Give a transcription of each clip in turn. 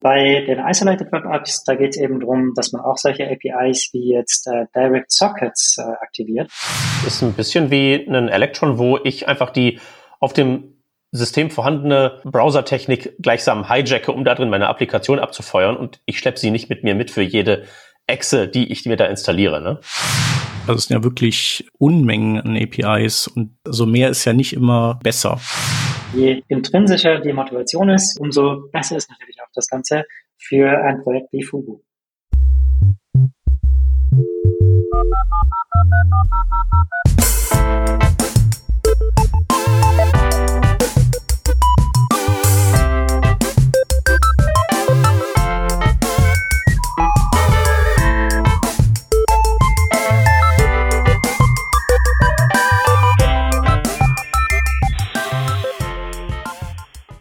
Bei den Isolated Web Apps, da geht es eben darum, dass man auch solche APIs wie jetzt äh, Direct Sockets äh, aktiviert. Ist ein bisschen wie ein Electron, wo ich einfach die auf dem System vorhandene Browsertechnik gleichsam hijacke, um da drin meine Applikation abzufeuern und ich schleppe sie nicht mit mir mit für jede Exe, die ich mir da installiere. Ne? Das sind ja wirklich Unmengen an APIs und so mehr ist ja nicht immer besser. Je intrinsischer die Motivation ist, umso besser ist natürlich auch das Ganze für ein Projekt wie Fugu.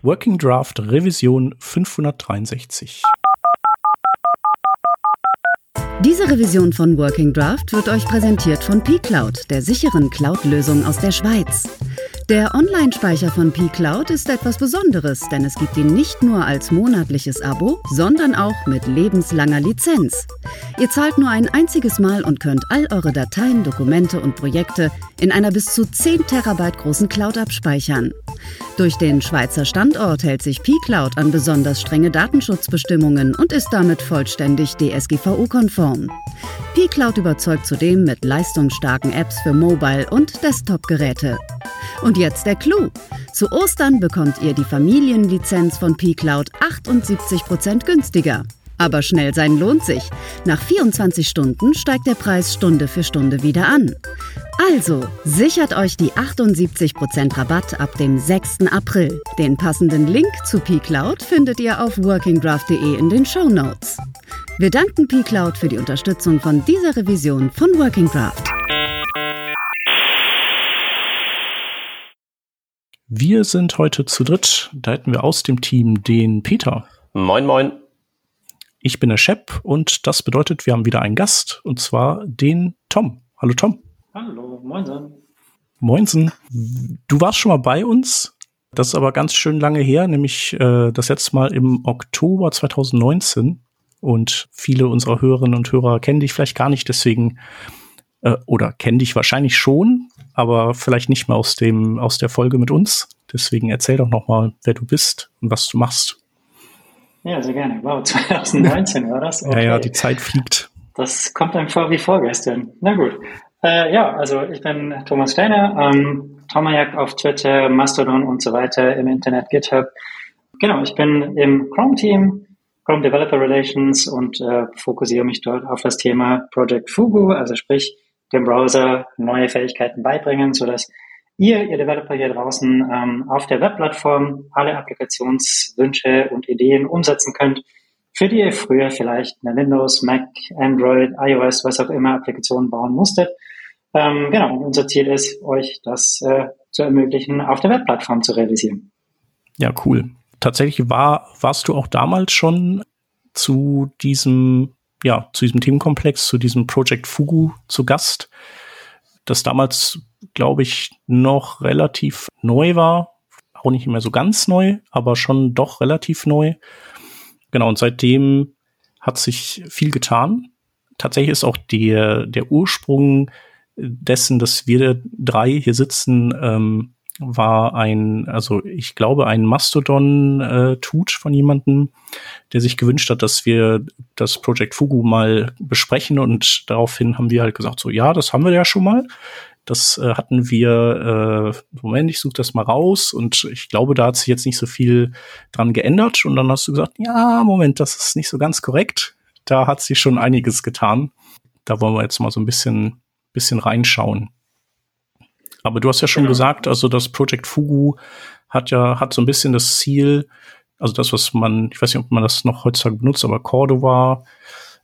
Working Draft Revision 563. Diese Revision von Working Draft wird euch präsentiert von pCloud, der sicheren Cloud-Lösung aus der Schweiz. Der Online-Speicher von pCloud ist etwas Besonderes, denn es gibt ihn nicht nur als monatliches Abo, sondern auch mit lebenslanger Lizenz. Ihr zahlt nur ein einziges Mal und könnt all eure Dateien, Dokumente und Projekte in einer bis zu 10 Terabyte großen Cloud abspeichern. Durch den Schweizer Standort hält sich pCloud an besonders strenge Datenschutzbestimmungen und ist damit vollständig DSGVO-konform. pCloud überzeugt zudem mit leistungsstarken Apps für Mobile- und Desktop-Geräte. Und jetzt der Clou. Zu Ostern bekommt ihr die Familienlizenz von pCloud 78% günstiger. Aber schnell sein lohnt sich. Nach 24 Stunden steigt der Preis Stunde für Stunde wieder an. Also, sichert euch die 78% Rabatt ab dem 6. April. Den passenden Link zu pCloud findet ihr auf workingdraft.de in den Show Notes. Wir danken pCloud für die Unterstützung von dieser Revision von Working Draft. Wir sind heute zu dritt. Da hätten wir aus dem Team den Peter. Moin, moin. Ich bin der Shep und das bedeutet, wir haben wieder einen Gast und zwar den Tom. Hallo Tom. Hallo, moinsen. Moinsen. Du warst schon mal bei uns. Das ist aber ganz schön lange her, nämlich äh, das letzte Mal im Oktober 2019. Und viele unserer Hörerinnen und Hörer kennen dich vielleicht gar nicht, deswegen äh, oder kennen dich wahrscheinlich schon, aber vielleicht nicht mehr aus dem aus der Folge mit uns. Deswegen erzähl doch noch mal, wer du bist und was du machst. Ja, sehr gerne. Wow, 2019 war das. Okay. Ja, ja, die Zeit fliegt. Das kommt einem vor wie vorgestern. Na gut. Äh, ja, also ich bin Thomas Steiner, ähm, Tomajak auf Twitter, Mastodon und so weiter, im Internet, GitHub. Genau, ich bin im Chrome-Team, Chrome Developer Relations und äh, fokussiere mich dort auf das Thema Project Fugu, also sprich dem Browser neue Fähigkeiten beibringen, sodass ihr, ihr Developer hier draußen, ähm, auf der Webplattform alle Applikationswünsche und Ideen umsetzen könnt, für die ihr früher vielleicht eine Windows, Mac, Android, iOS, was auch immer Applikation bauen musstet. Ähm, genau, und unser Ziel ist, euch das äh, zu ermöglichen, auf der Webplattform zu realisieren. Ja, cool. Tatsächlich war, warst du auch damals schon zu diesem, ja, zu diesem Themenkomplex, zu diesem Project Fugu zu Gast, das damals, glaube ich, noch relativ neu war. Auch nicht mehr so ganz neu, aber schon doch relativ neu. Genau, und seitdem hat sich viel getan. Tatsächlich ist auch der, der Ursprung dessen, dass wir drei hier sitzen, ähm, war ein, also ich glaube, ein Mastodon-Tut äh, von jemandem, der sich gewünscht hat, dass wir das Project Fugu mal besprechen und daraufhin haben wir halt gesagt, so ja, das haben wir ja schon mal. Das äh, hatten wir, äh, Moment, ich suche das mal raus und ich glaube, da hat sich jetzt nicht so viel dran geändert. Und dann hast du gesagt, ja, Moment, das ist nicht so ganz korrekt. Da hat sich schon einiges getan. Da wollen wir jetzt mal so ein bisschen, bisschen reinschauen. Aber du hast ja schon genau. gesagt, also das Project Fugu hat ja, hat so ein bisschen das Ziel, also das, was man, ich weiß nicht, ob man das noch heutzutage benutzt, aber Cordova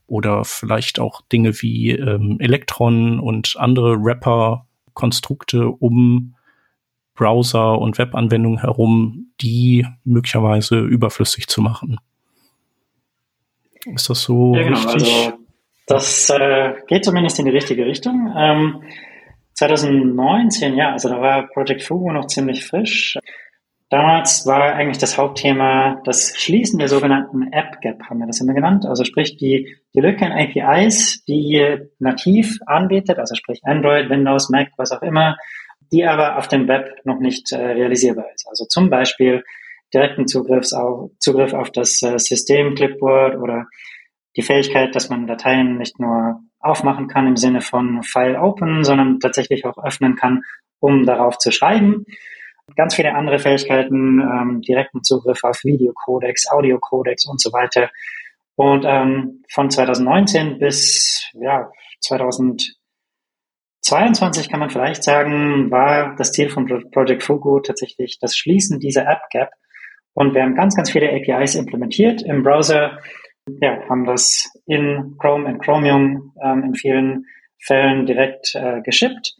oder vielleicht auch Dinge wie ähm, Electron und andere Rapper Konstrukte um Browser und Webanwendungen herum, die möglicherweise überflüssig zu machen. Ist das so ja, genau, richtig? Also das äh, geht zumindest in die richtige Richtung. Ähm, 2019, ja, also da war Project Fugu noch ziemlich frisch. Damals war eigentlich das Hauptthema das Schließen der sogenannten App Gap, haben wir das immer genannt. Also sprich die, die Lücke in APIs, die nativ anbietet, also sprich Android, Windows, Mac, was auch immer, die aber auf dem Web noch nicht äh, realisierbar ist. Also zum Beispiel direkten Zugriffs auf, Zugriff auf das äh, System Clipboard oder die Fähigkeit, dass man Dateien nicht nur aufmachen kann im Sinne von File Open, sondern tatsächlich auch öffnen kann, um darauf zu schreiben. Ganz viele andere Fähigkeiten, ähm, direkten Zugriff auf Videocodex, Audiocodex und so weiter. Und ähm, von 2019 bis ja, 2022 kann man vielleicht sagen, war das Ziel von Project Fugu tatsächlich das Schließen dieser App Gap. Und wir haben ganz, ganz viele APIs implementiert im Browser, ja, haben das in Chrome und Chromium ähm, in vielen Fällen direkt äh, geschippt.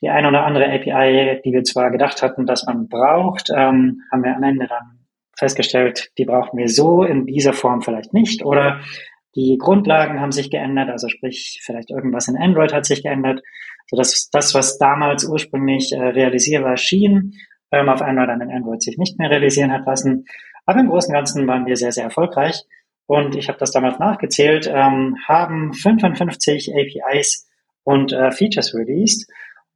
Die eine oder andere API, die wir zwar gedacht hatten, dass man braucht, ähm, haben wir am Ende dann festgestellt, die brauchen wir so in dieser Form vielleicht nicht. Oder die Grundlagen haben sich geändert, also sprich vielleicht irgendwas in Android hat sich geändert, so dass das, was damals ursprünglich äh, realisierbar schien, ähm, auf einmal dann in Android sich nicht mehr realisieren hat lassen. Aber im Großen und Ganzen waren wir sehr, sehr erfolgreich und ich habe das damals nachgezählt, ähm, haben 55 APIs und äh, Features released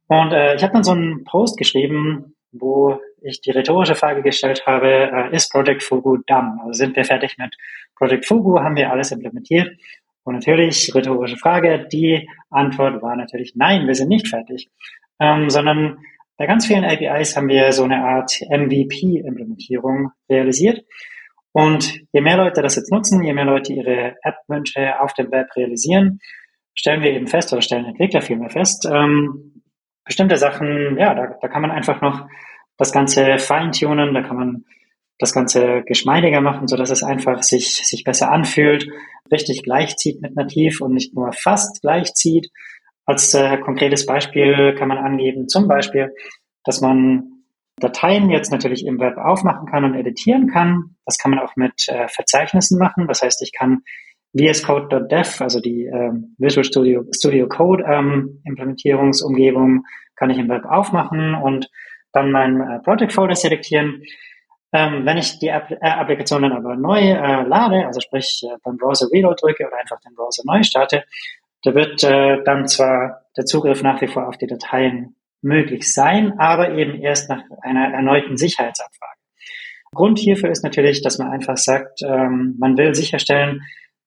und äh, ich habe dann so einen Post geschrieben, wo ich die rhetorische Frage gestellt habe, äh, ist Project Fugu done? Also sind wir fertig mit Project Fugu? Haben wir alles implementiert? Und natürlich, rhetorische Frage, die Antwort war natürlich nein, wir sind nicht fertig, ähm, sondern bei ganz vielen APIs haben wir so eine Art MVP-Implementierung realisiert. Und je mehr Leute das jetzt nutzen, je mehr Leute ihre App-Wünsche auf dem Web realisieren, stellen wir eben fest oder stellen Entwickler vielmehr fest, ähm, bestimmte Sachen, ja, da, da kann man einfach noch das Ganze feintunen, da kann man das Ganze geschmeidiger machen, so dass es einfach sich, sich besser anfühlt, richtig gleichzieht mit nativ und nicht nur fast gleichzieht. Als äh, konkretes Beispiel kann man angeben, zum Beispiel, dass man Dateien jetzt natürlich im Web aufmachen kann und editieren kann. Das kann man auch mit äh, Verzeichnissen machen. Das heißt, ich kann VSCode.dev, also die ähm, Visual Studio, Studio Code ähm, Implementierungsumgebung, kann ich im Web aufmachen und dann meinen äh, Project Folder selektieren. Ähm, wenn ich die App äh, Applikation dann aber neu äh, lade, also sprich äh, beim Browser Reload drücke oder einfach den Browser neu starte, da wird äh, dann zwar der Zugriff nach wie vor auf die Dateien möglich sein, aber eben erst nach einer erneuten Sicherheitsabfrage. Grund hierfür ist natürlich, dass man einfach sagt, ähm, man will sicherstellen,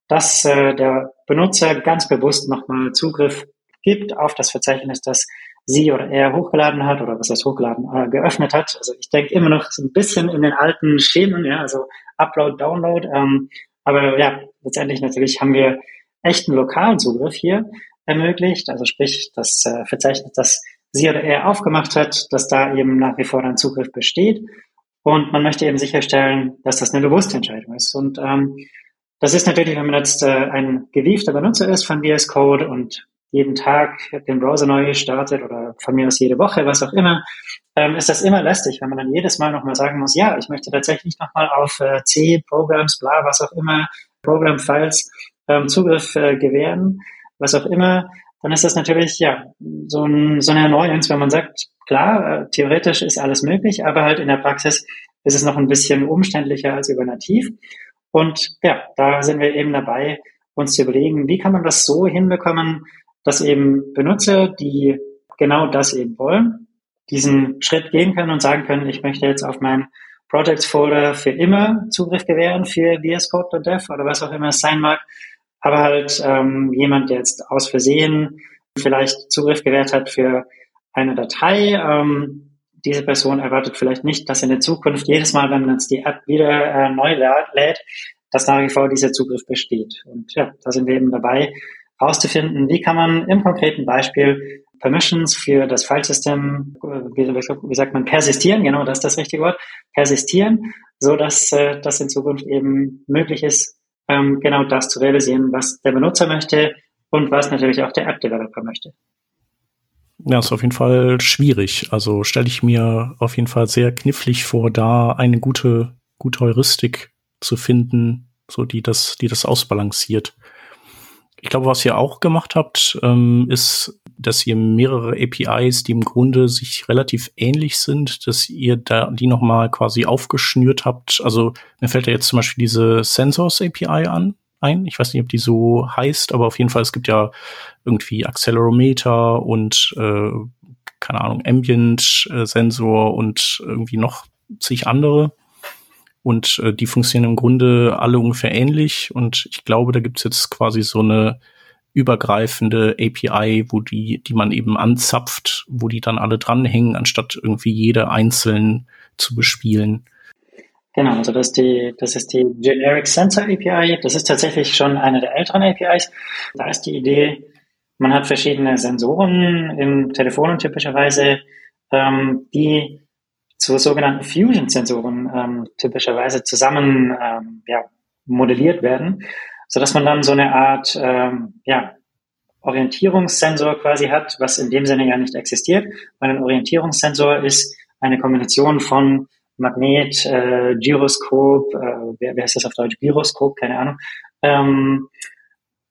dass äh, der Benutzer ganz bewusst nochmal Zugriff gibt auf das Verzeichnis, das sie oder er hochgeladen hat oder was heißt hochgeladen, äh, geöffnet hat. Also ich denke immer noch so ein bisschen in den alten Schemen, ja, also Upload, Download. Ähm, aber ja, letztendlich natürlich haben wir echten lokalen Zugriff hier ermöglicht. Also sprich, das äh, Verzeichnis, das sie oder er aufgemacht hat, dass da eben nach wie vor ein Zugriff besteht. Und man möchte eben sicherstellen, dass das eine bewusste Entscheidung ist. Und ähm, das ist natürlich, wenn man jetzt äh, ein gewiefter Benutzer ist von VS Code und jeden Tag den Browser neu startet oder von mir aus jede Woche, was auch immer, ähm, ist das immer lästig, wenn man dann jedes Mal nochmal sagen muss, ja, ich möchte tatsächlich nochmal auf äh, C, Programs, bla, was auch immer, Program-Files ähm, Zugriff äh, gewähren, was auch immer, dann ist das natürlich ja so, ein, so eine Erneuerung, wenn man sagt, klar, äh, theoretisch ist alles möglich, aber halt in der Praxis ist es noch ein bisschen umständlicher als über Nativ. Und ja, da sind wir eben dabei, uns zu überlegen, wie kann man das so hinbekommen, dass eben Benutzer, die genau das eben wollen, diesen Schritt gehen können und sagen können, ich möchte jetzt auf meinen Projects Folder für immer Zugriff gewähren für VS Code.dev oder was auch immer es sein mag. Aber halt ähm, jemand, der jetzt aus Versehen vielleicht Zugriff gewährt hat für eine Datei, ähm, diese Person erwartet vielleicht nicht, dass in der Zukunft jedes Mal, wenn man jetzt die App wieder äh, neu lädt, dass nach wie vor dieser Zugriff besteht. Und ja, da sind wir eben dabei, herauszufinden, wie kann man im konkreten Beispiel Permissions für das Filesystem, äh, wie, sagt man, persistieren, genau, das ist das richtige Wort, persistieren, so dass äh, das in Zukunft eben möglich ist, ähm, genau das zu realisieren, was der Benutzer möchte und was natürlich auch der App-Developer möchte. Ja, ist auf jeden Fall schwierig. Also stelle ich mir auf jeden Fall sehr knifflig vor, da eine gute, gute Heuristik zu finden, so die das, die das ausbalanciert. Ich glaube, was ihr auch gemacht habt, ähm, ist dass ihr mehrere APIs, die im Grunde sich relativ ähnlich sind, dass ihr da die nochmal quasi aufgeschnürt habt. Also mir fällt da jetzt zum Beispiel diese Sensors API an, ein. Ich weiß nicht, ob die so heißt, aber auf jeden Fall, es gibt ja irgendwie Accelerometer und äh, keine Ahnung, Ambient-Sensor und irgendwie noch zig andere. Und äh, die funktionieren im Grunde alle ungefähr ähnlich. Und ich glaube, da gibt's jetzt quasi so eine übergreifende API, wo die, die man eben anzapft, wo die dann alle dranhängen, anstatt irgendwie jede einzeln zu bespielen. Genau, also das ist die, das ist die Generic Sensor API. Das ist tatsächlich schon eine der älteren APIs. Da ist die Idee, man hat verschiedene Sensoren im Telefon typischerweise, ähm, die zu sogenannten Fusion-Sensoren ähm, typischerweise zusammen ähm, ja, modelliert werden, so dass man dann so eine Art ähm, ja, Orientierungssensor quasi hat, was in dem Sinne ja nicht existiert, weil ein Orientierungssensor ist eine Kombination von Magnet, äh, Gyroskop, äh, wer, wer ist das auf Deutsch? Gyroskop, keine Ahnung, ähm,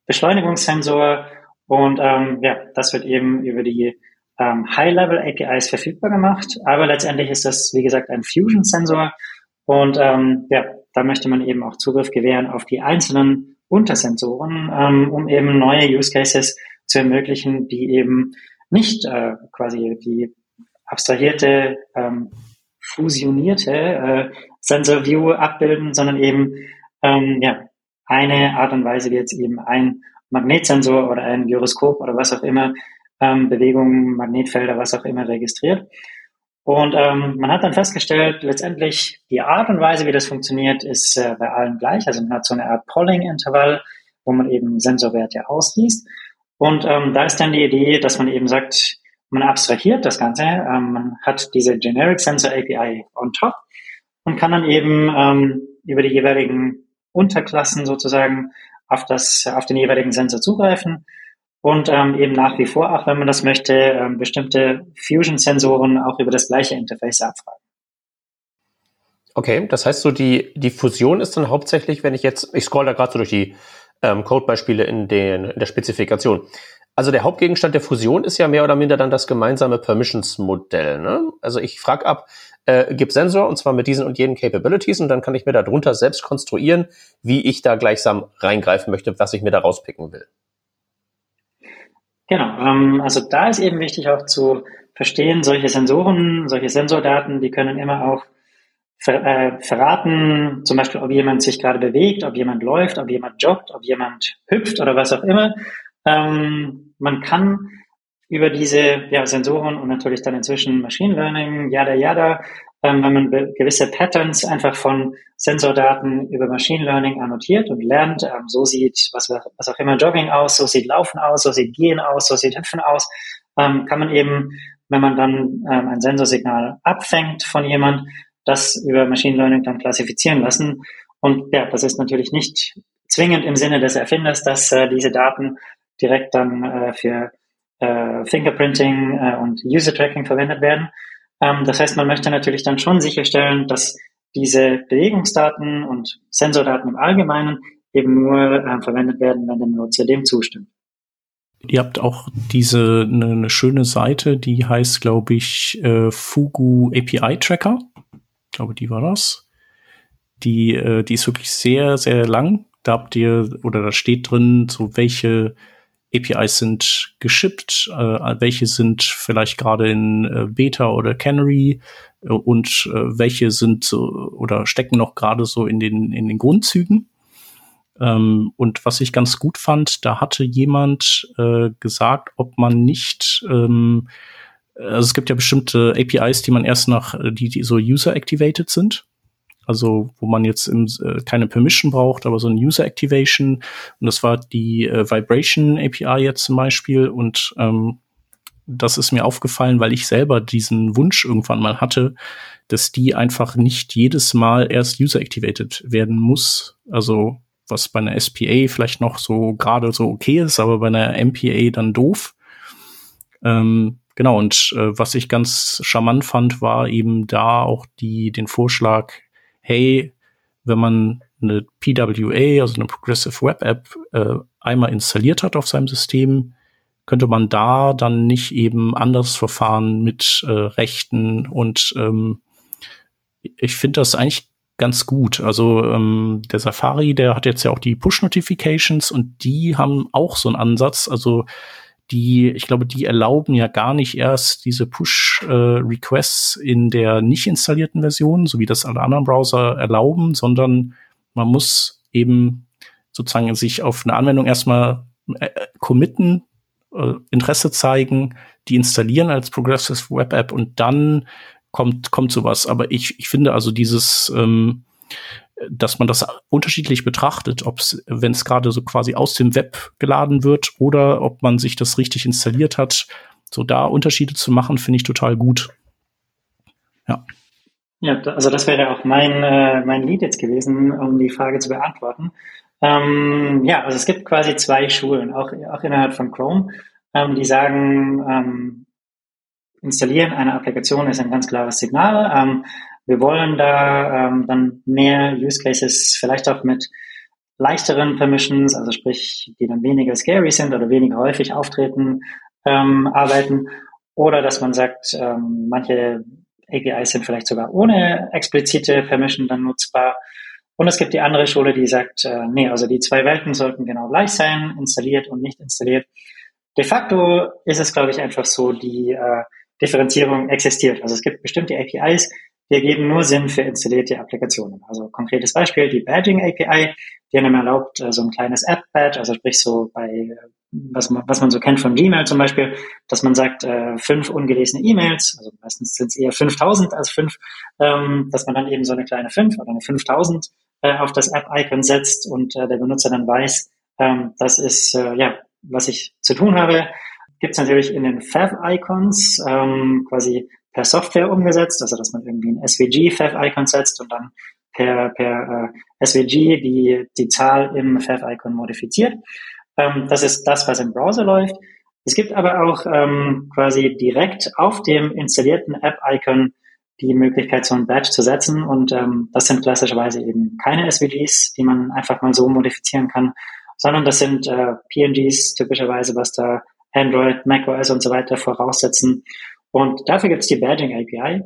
Beschleunigungssensor und ähm, ja, das wird eben über die ähm, High-Level-APIs verfügbar gemacht. Aber letztendlich ist das, wie gesagt, ein Fusion-Sensor. Und ähm, ja, da möchte man eben auch Zugriff gewähren auf die einzelnen Untersensoren, ähm, um eben neue Use Cases zu ermöglichen, die eben nicht äh, quasi die abstrahierte, ähm, fusionierte äh, Sensor View abbilden, sondern eben ähm, ja, eine Art und Weise, wie jetzt eben ein Magnetsensor oder ein Gyroskop oder was auch immer, ähm, Bewegungen, Magnetfelder, was auch immer registriert. Und ähm, man hat dann festgestellt, letztendlich die Art und Weise, wie das funktioniert, ist äh, bei allen gleich. Also man hat so eine Art Polling-Intervall, wo man eben Sensorwerte ausliest. Und ähm, da ist dann die Idee, dass man eben sagt, man abstrahiert das Ganze, ähm, man hat diese Generic Sensor API on top und kann dann eben ähm, über die jeweiligen Unterklassen sozusagen auf, das, auf den jeweiligen Sensor zugreifen und ähm, eben nach wie vor, auch wenn man das möchte, ähm, bestimmte Fusion-Sensoren auch über das gleiche Interface abfragen. Okay, das heißt so, die, die Fusion ist dann hauptsächlich, wenn ich jetzt, ich scroll da gerade so durch die ähm, Codebeispiele in, den, in der Spezifikation. Also der Hauptgegenstand der Fusion ist ja mehr oder minder dann das gemeinsame Permissions-Modell. Ne? Also ich frage ab, äh, gib Sensor und zwar mit diesen und jenen Capabilities und dann kann ich mir darunter selbst konstruieren, wie ich da gleichsam reingreifen möchte, was ich mir da rauspicken will. Genau, ähm, also da ist eben wichtig auch zu verstehen, solche Sensoren, solche Sensordaten, die können immer auch ver äh, verraten, zum Beispiel, ob jemand sich gerade bewegt, ob jemand läuft, ob jemand joggt, ob jemand hüpft oder was auch immer. Ähm, man kann über diese ja, Sensoren und natürlich dann inzwischen Machine Learning, yada yada, ähm, wenn man gewisse Patterns einfach von Sensordaten über Machine Learning annotiert und lernt, ähm, so sieht was, was auch immer Jogging aus, so sieht Laufen aus, so sieht Gehen aus, so sieht Hüpfen aus, ähm, kann man eben, wenn man dann ähm, ein Sensorsignal abfängt von jemand, das über Machine Learning dann klassifizieren lassen. Und ja, das ist natürlich nicht zwingend im Sinne des Erfinders, dass äh, diese Daten direkt dann äh, für äh, Fingerprinting äh, und User Tracking verwendet werden. Ähm, das heißt, man möchte natürlich dann schon sicherstellen, dass diese Bewegungsdaten und Sensordaten im Allgemeinen eben nur äh, verwendet werden, wenn der Nutzer dem zustimmt. Ihr habt auch diese eine, eine schöne Seite, die heißt, glaube ich, äh, Fugu API Tracker. Ich glaube, die war das. Die, äh, die ist wirklich sehr, sehr lang. Da habt ihr, oder da steht drin, so welche APIs sind geschippt, äh, welche sind vielleicht gerade in äh, Beta oder Canary äh, und äh, welche sind so oder stecken noch gerade so in den, in den Grundzügen. Ähm, und was ich ganz gut fand, da hatte jemand äh, gesagt, ob man nicht ähm, also es gibt ja bestimmte APIs, die man erst nach, die, die so user-activated sind. Also wo man jetzt im, äh, keine Permission braucht, aber so ein User Activation. Und das war die äh, Vibration API jetzt zum Beispiel. Und ähm, das ist mir aufgefallen, weil ich selber diesen Wunsch irgendwann mal hatte, dass die einfach nicht jedes Mal erst User Activated werden muss. Also was bei einer SPA vielleicht noch so gerade so okay ist, aber bei einer MPA dann doof. Ähm, genau, und äh, was ich ganz charmant fand, war eben da auch die, den Vorschlag, hey, wenn man eine PWA, also eine Progressive Web App, äh, einmal installiert hat auf seinem System, könnte man da dann nicht eben anders verfahren mit äh, Rechten und ähm, ich finde das eigentlich ganz gut. Also ähm, der Safari, der hat jetzt ja auch die Push-Notifications und die haben auch so einen Ansatz. Also die, ich glaube, die erlauben ja gar nicht erst diese Push-Requests in der nicht installierten Version, so wie das alle anderen Browser erlauben, sondern man muss eben sozusagen sich auf eine Anwendung erstmal äh, committen, äh, Interesse zeigen, die installieren als Progressive Web App und dann kommt, kommt sowas. Aber ich, ich finde also dieses, ähm, dass man das unterschiedlich betrachtet, ob es, wenn es gerade so quasi aus dem Web geladen wird oder ob man sich das richtig installiert hat, so da Unterschiede zu machen, finde ich total gut. Ja. Ja, also das wäre auch mein, äh, mein Lied jetzt gewesen, um die Frage zu beantworten. Ähm, ja, also es gibt quasi zwei Schulen, auch, auch innerhalb von Chrome, ähm, die sagen, ähm, installieren eine Applikation ist ein ganz klares Signal. Wir wollen da ähm, dann mehr Use Cases, vielleicht auch mit leichteren Permissions, also sprich, die dann weniger scary sind oder weniger häufig auftreten, ähm, arbeiten. Oder dass man sagt, ähm, manche APIs sind vielleicht sogar ohne explizite Permission dann nutzbar. Und es gibt die andere Schule, die sagt, äh, nee, also die zwei Welten sollten genau gleich sein, installiert und nicht installiert. De facto ist es, glaube ich, einfach so, die äh, Differenzierung existiert. Also es gibt bestimmte APIs, die ergeben nur Sinn für installierte Applikationen. Also konkretes Beispiel, die Badging API, die einem erlaubt, äh, so ein kleines App-Badge, also sprich so bei, äh, was man, was man so kennt von Gmail zum Beispiel, dass man sagt, äh, fünf ungelesene E-Mails, also meistens sind es eher 5000 als fünf, ähm, dass man dann eben so eine kleine fünf oder eine 5000 äh, auf das App-Icon setzt und der Benutzer dann weiß, ähm, das ist, ja, was ich zu tun habe. Gibt es natürlich in den Fav-Icons ähm, quasi per Software umgesetzt, also dass man irgendwie ein SVG-Fav-Icon setzt und dann per, per äh, SVG die, die Zahl im Fav-Icon modifiziert. Ähm, das ist das, was im Browser läuft. Es gibt aber auch ähm, quasi direkt auf dem installierten App-Icon die Möglichkeit, so ein Badge zu setzen. Und ähm, das sind klassischerweise eben keine SVGs, die man einfach mal so modifizieren kann, sondern das sind äh, PNGs typischerweise, was da Android, macOS und so weiter voraussetzen. Und dafür gibt es die Badging API.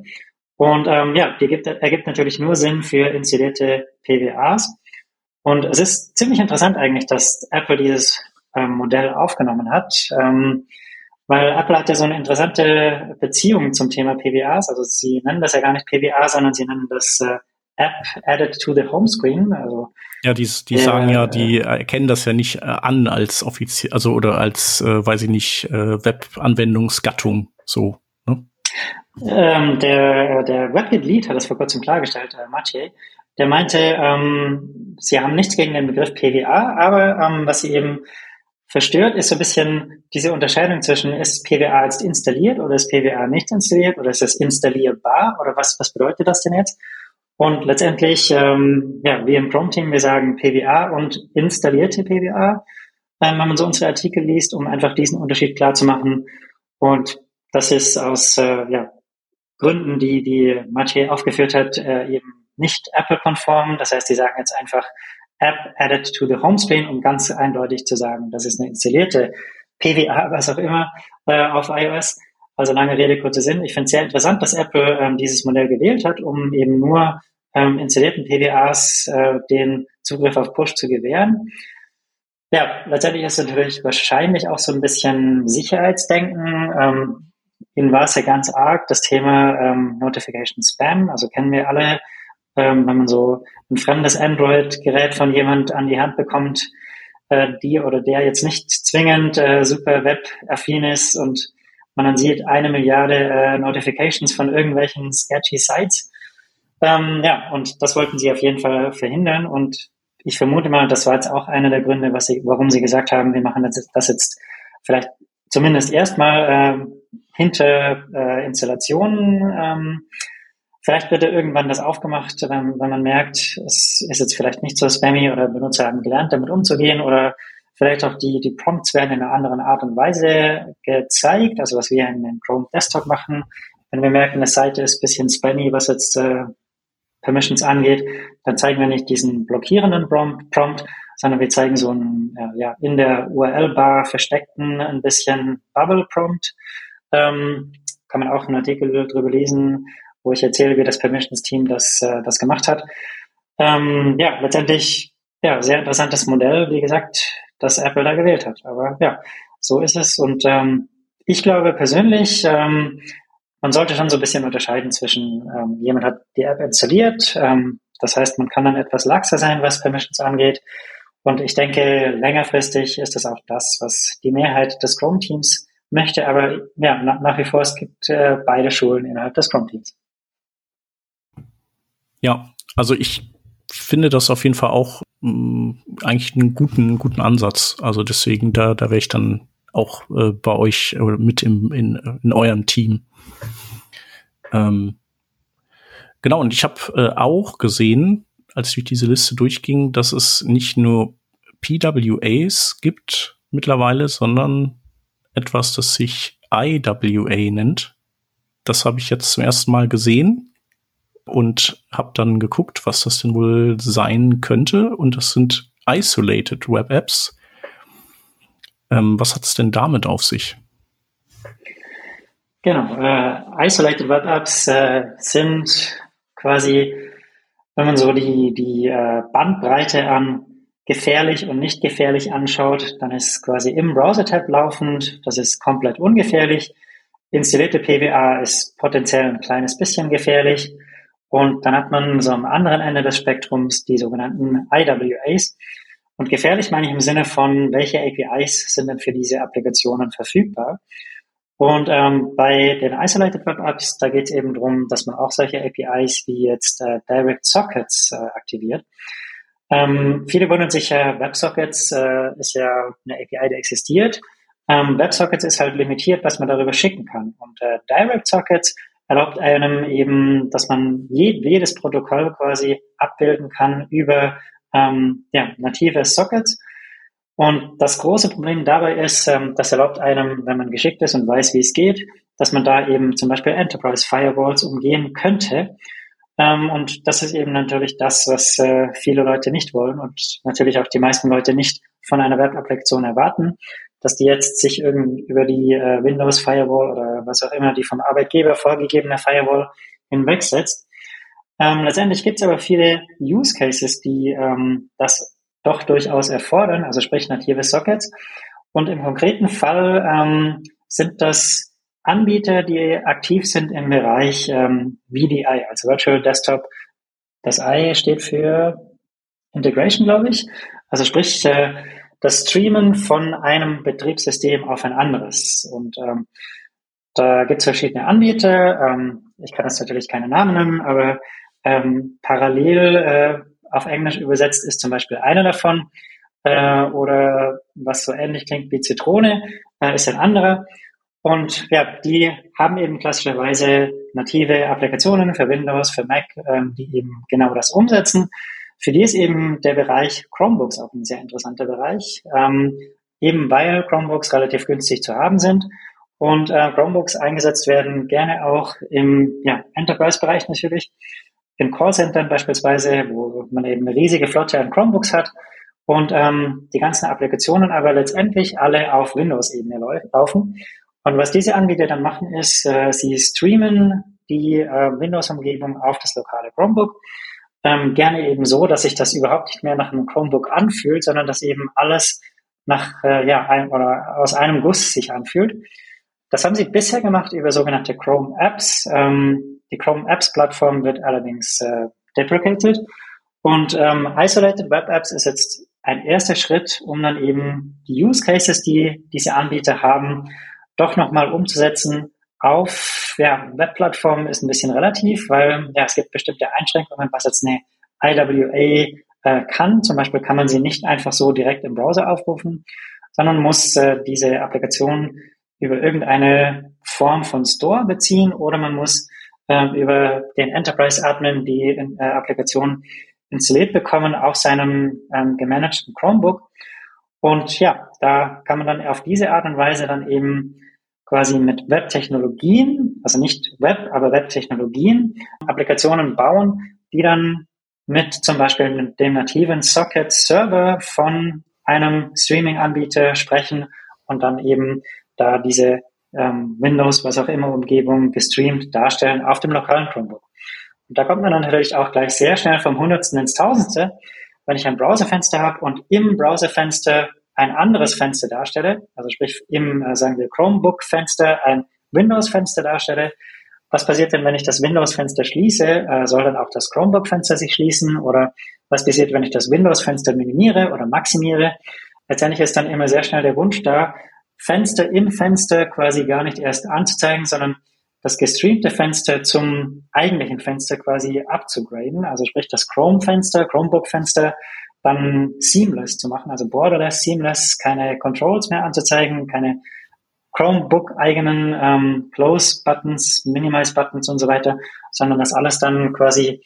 Und ähm, ja, die gibt, ergibt natürlich nur Sinn für installierte PWAs. Und es ist ziemlich interessant eigentlich, dass Apple dieses ähm, Modell aufgenommen hat, ähm, weil Apple hat ja so eine interessante Beziehung zum Thema PWAs. Also sie nennen das ja gar nicht PWA, sondern sie nennen das äh, App Added to the Homescreen. Also ja, die, die äh, sagen ja, die erkennen das ja nicht äh, an als offiziell, also oder als, äh, weiß ich nicht, äh, Web-Anwendungsgattung so. Ähm, der, der WebKit-Lead hat das vor kurzem klargestellt, äh, Mathieu. Der meinte, ähm, sie haben nichts gegen den Begriff PWA, aber ähm, was sie eben verstört, ist so ein bisschen diese Unterscheidung zwischen, ist PWA jetzt installiert oder ist PWA nicht installiert oder ist es installierbar oder was, was bedeutet das denn jetzt? Und letztendlich, ähm, ja, wie im Prompting, wir sagen PWA und installierte PWA, ähm, wenn man so unsere Artikel liest, um einfach diesen Unterschied klar zu machen. Und das ist aus äh, ja, Gründen, die die Mathieu aufgeführt hat, äh, eben nicht Apple-konform. Das heißt, die sagen jetzt einfach App added to the Homescreen, um ganz eindeutig zu sagen, das ist eine installierte PWA, was auch immer, äh, auf iOS. Also lange Rede, kurzer Sinn. Ich finde es sehr interessant, dass Apple ähm, dieses Modell gewählt hat, um eben nur ähm, installierten PWAs äh, den Zugriff auf Push zu gewähren. Ja, letztendlich ist es natürlich wahrscheinlich auch so ein bisschen Sicherheitsdenken. Ähm, Ihnen war es ja ganz arg das Thema ähm, Notification Spam. Also kennen wir alle, ähm, wenn man so ein fremdes Android-Gerät von jemand an die Hand bekommt, äh, die oder der jetzt nicht zwingend äh, super web-affin ist und man dann sieht eine Milliarde äh, Notifications von irgendwelchen sketchy Sites. Ähm, ja, und das wollten sie auf jeden Fall verhindern. Und ich vermute mal, das war jetzt auch einer der Gründe, was sie, warum sie gesagt haben, wir machen das, das jetzt vielleicht zumindest erstmal äh, hinter äh, Installationen. Ähm, vielleicht wird irgendwann das aufgemacht, wenn, wenn man merkt, es ist jetzt vielleicht nicht so spammy oder Benutzer haben gelernt, damit umzugehen oder vielleicht auch die, die Prompts werden in einer anderen Art und Weise gezeigt, also was wir in den Chrome Desktop machen. Wenn wir merken, eine Seite ist bisschen spammy, was jetzt äh, Permissions angeht, dann zeigen wir nicht diesen blockierenden Prompt, sondern wir zeigen so einen ja, in der URL-Bar versteckten ein bisschen Bubble-Prompt. Ähm, kann man auch einen Artikel drüber lesen, wo ich erzähle, wie das Permissions-Team das, äh, das gemacht hat. Ähm, ja, letztendlich, ja, sehr interessantes Modell, wie gesagt, das Apple da gewählt hat. Aber ja, so ist es. Und ähm, ich glaube persönlich, ähm, man sollte schon so ein bisschen unterscheiden zwischen, ähm, jemand hat die App installiert, ähm, das heißt, man kann dann etwas laxer sein, was Permissions angeht. Und ich denke, längerfristig ist das auch das, was die Mehrheit des Chrome-Teams möchte. Aber ja, nach, nach wie vor, es gibt äh, beide Schulen innerhalb des Chrome-Teams. Ja, also ich finde das auf jeden Fall auch mh, mm, eigentlich einen guten, guten Ansatz. Also deswegen, da, da wäre ich dann auch äh, bei euch oder mit im, in, in eurem Team. Ähm, genau, und ich habe äh, auch gesehen, als ich diese Liste durchging, dass es nicht nur PWAs gibt mittlerweile, sondern etwas, das sich IWA nennt. Das habe ich jetzt zum ersten Mal gesehen und habe dann geguckt, was das denn wohl sein könnte. Und das sind Isolated Web Apps. Ähm, was hat es denn damit auf sich? Genau, äh, Isolated Web Apps äh, sind quasi, wenn man so die, die äh, Bandbreite an gefährlich und nicht gefährlich anschaut, dann ist quasi im Browser-Tab laufend, das ist komplett ungefährlich. Installierte PWA ist potenziell ein kleines bisschen gefährlich. Und dann hat man so am anderen Ende des Spektrums die sogenannten IWAs. Und gefährlich meine ich im Sinne von, welche APIs sind denn für diese Applikationen verfügbar? Und ähm, bei den Isolated Web Apps, da geht es eben darum, dass man auch solche APIs wie jetzt äh, Direct Sockets äh, aktiviert. Ähm, viele wundern sich ja, WebSockets äh, ist ja eine API, die existiert. Ähm, WebSockets ist halt limitiert, was man darüber schicken kann. Und äh, Direct Sockets erlaubt einem eben, dass man jedes Protokoll quasi abbilden kann über ähm, ja, native Sockets. Und das große Problem dabei ist, ähm, das erlaubt einem, wenn man geschickt ist und weiß, wie es geht, dass man da eben zum Beispiel Enterprise Firewalls umgehen könnte. Ähm, und das ist eben natürlich das, was äh, viele Leute nicht wollen und natürlich auch die meisten Leute nicht von einer Web-Applikation erwarten dass die jetzt sich irgendwie über die äh, Windows Firewall oder was auch immer die vom Arbeitgeber vorgegebene Firewall hinwegsetzt. Ähm, letztendlich gibt es aber viele Use Cases, die ähm, das doch durchaus erfordern, also sprich native Sockets. Und im konkreten Fall ähm, sind das Anbieter, die aktiv sind im Bereich ähm, VDI, also Virtual Desktop. Das I steht für Integration, glaube ich. Also sprich, äh, das Streamen von einem Betriebssystem auf ein anderes. Und ähm, da gibt es verschiedene Anbieter. Ähm, ich kann jetzt natürlich keine Namen nennen, aber ähm, parallel äh, auf Englisch übersetzt ist zum Beispiel einer davon. Äh, oder was so ähnlich klingt wie Zitrone, äh, ist ein anderer. Und ja, die haben eben klassischerweise native Applikationen für Windows, für Mac, ähm, die eben genau das umsetzen. Für die ist eben der Bereich Chromebooks auch ein sehr interessanter Bereich, ähm, eben weil Chromebooks relativ günstig zu haben sind und äh, Chromebooks eingesetzt werden gerne auch im ja, Enterprise-Bereich natürlich, in Callcentern beispielsweise, wo man eben eine riesige Flotte an Chromebooks hat und ähm, die ganzen Applikationen aber letztendlich alle auf Windows-Ebene laufen. Und was diese Anbieter dann machen, ist, äh, sie streamen die äh, Windows-Umgebung auf das lokale Chromebook ähm, gerne eben so, dass sich das überhaupt nicht mehr nach einem Chromebook anfühlt, sondern dass eben alles nach äh, ja ein, oder aus einem Guss sich anfühlt. Das haben sie bisher gemacht über sogenannte Chrome Apps. Ähm, die Chrome Apps Plattform wird allerdings äh, deprecated und ähm, Isolated Web Apps ist jetzt ein erster Schritt, um dann eben die Use Cases, die diese Anbieter haben, doch nochmal umzusetzen auf ja, Webplattformen ist ein bisschen relativ, weil ja, es gibt bestimmte Einschränkungen, was jetzt eine IWA äh, kann. Zum Beispiel kann man sie nicht einfach so direkt im Browser aufrufen, sondern muss äh, diese Applikation über irgendeine Form von Store beziehen oder man muss äh, über den Enterprise Admin die äh, Applikation installiert bekommen auf seinem ähm, gemanagten Chromebook. Und ja, da kann man dann auf diese Art und Weise dann eben quasi mit Web-Technologien, also nicht Web, aber Web-Technologien, Applikationen bauen, die dann mit zum Beispiel dem nativen Socket-Server von einem Streaming-Anbieter sprechen und dann eben da diese ähm, Windows, was auch immer Umgebung gestreamt darstellen auf dem lokalen Chromebook. Und da kommt man dann natürlich auch gleich sehr schnell vom Hundertsten ins Tausendste, wenn ich ein Browserfenster habe und im Browserfenster ein anderes Fenster darstelle, also sprich im, äh, sagen wir, Chromebook-Fenster ein Windows-Fenster darstelle. Was passiert denn, wenn ich das Windows-Fenster schließe? Äh, soll dann auch das Chromebook-Fenster sich schließen? Oder was passiert, wenn ich das Windows-Fenster minimiere oder maximiere? Letztendlich ist dann immer sehr schnell der Wunsch da, Fenster im Fenster quasi gar nicht erst anzuzeigen, sondern das gestreamte Fenster zum eigentlichen Fenster quasi abzugraden. Also sprich das Chrome-Fenster, Chromebook-Fenster dann seamless zu machen, also borderless, seamless, keine Controls mehr anzuzeigen, keine Chromebook-eigenen ähm, Close-Buttons, Minimize-Buttons und so weiter, sondern das alles dann quasi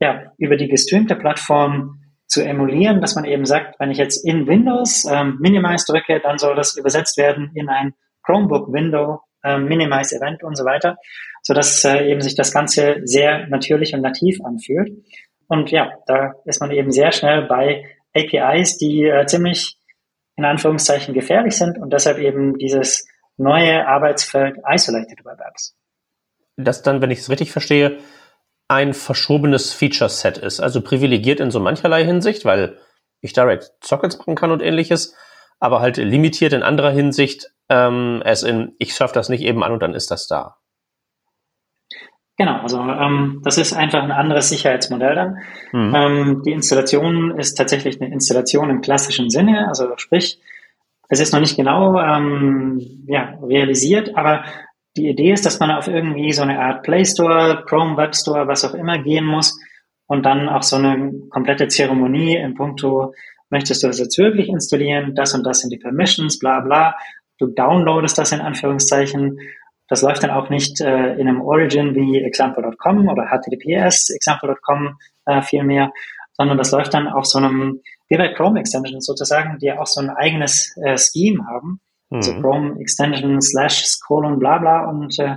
ja, über die gestreamte Plattform zu emulieren, dass man eben sagt, wenn ich jetzt in Windows ähm, Minimize drücke, dann soll das übersetzt werden in ein Chromebook-Window, ähm, Minimize-Event und so weiter, sodass äh, eben sich das Ganze sehr natürlich und nativ anfühlt. Und ja, da ist man eben sehr schnell bei APIs, die äh, ziemlich in Anführungszeichen gefährlich sind und deshalb eben dieses neue Arbeitsfeld Isolated Web Apps. Das dann, wenn ich es richtig verstehe, ein verschobenes Feature-Set ist, also privilegiert in so mancherlei Hinsicht, weil ich Direct Sockets machen kann und ähnliches, aber halt limitiert in anderer Hinsicht, ähm, es in, ich surfe das nicht eben an und dann ist das da. Genau, also ähm, das ist einfach ein anderes Sicherheitsmodell dann. Mhm. Ähm, die Installation ist tatsächlich eine Installation im klassischen Sinne, also sprich, es ist noch nicht genau ähm, ja, realisiert, aber die Idee ist, dass man auf irgendwie so eine Art Play Store, Chrome Web Store, was auch immer gehen muss und dann auch so eine komplette Zeremonie in puncto, möchtest du das jetzt wirklich installieren, das und das sind die Permissions, bla bla. Du downloadest das in Anführungszeichen das läuft dann auch nicht äh, in einem Origin wie example.com oder HTTPS example.com äh, vielmehr, sondern das läuft dann auf so einem, wie bei Chrome Extensions sozusagen, die auch so ein eigenes äh, Scheme haben. Also mhm. Also Chrome Extension slash Colon bla bla und äh,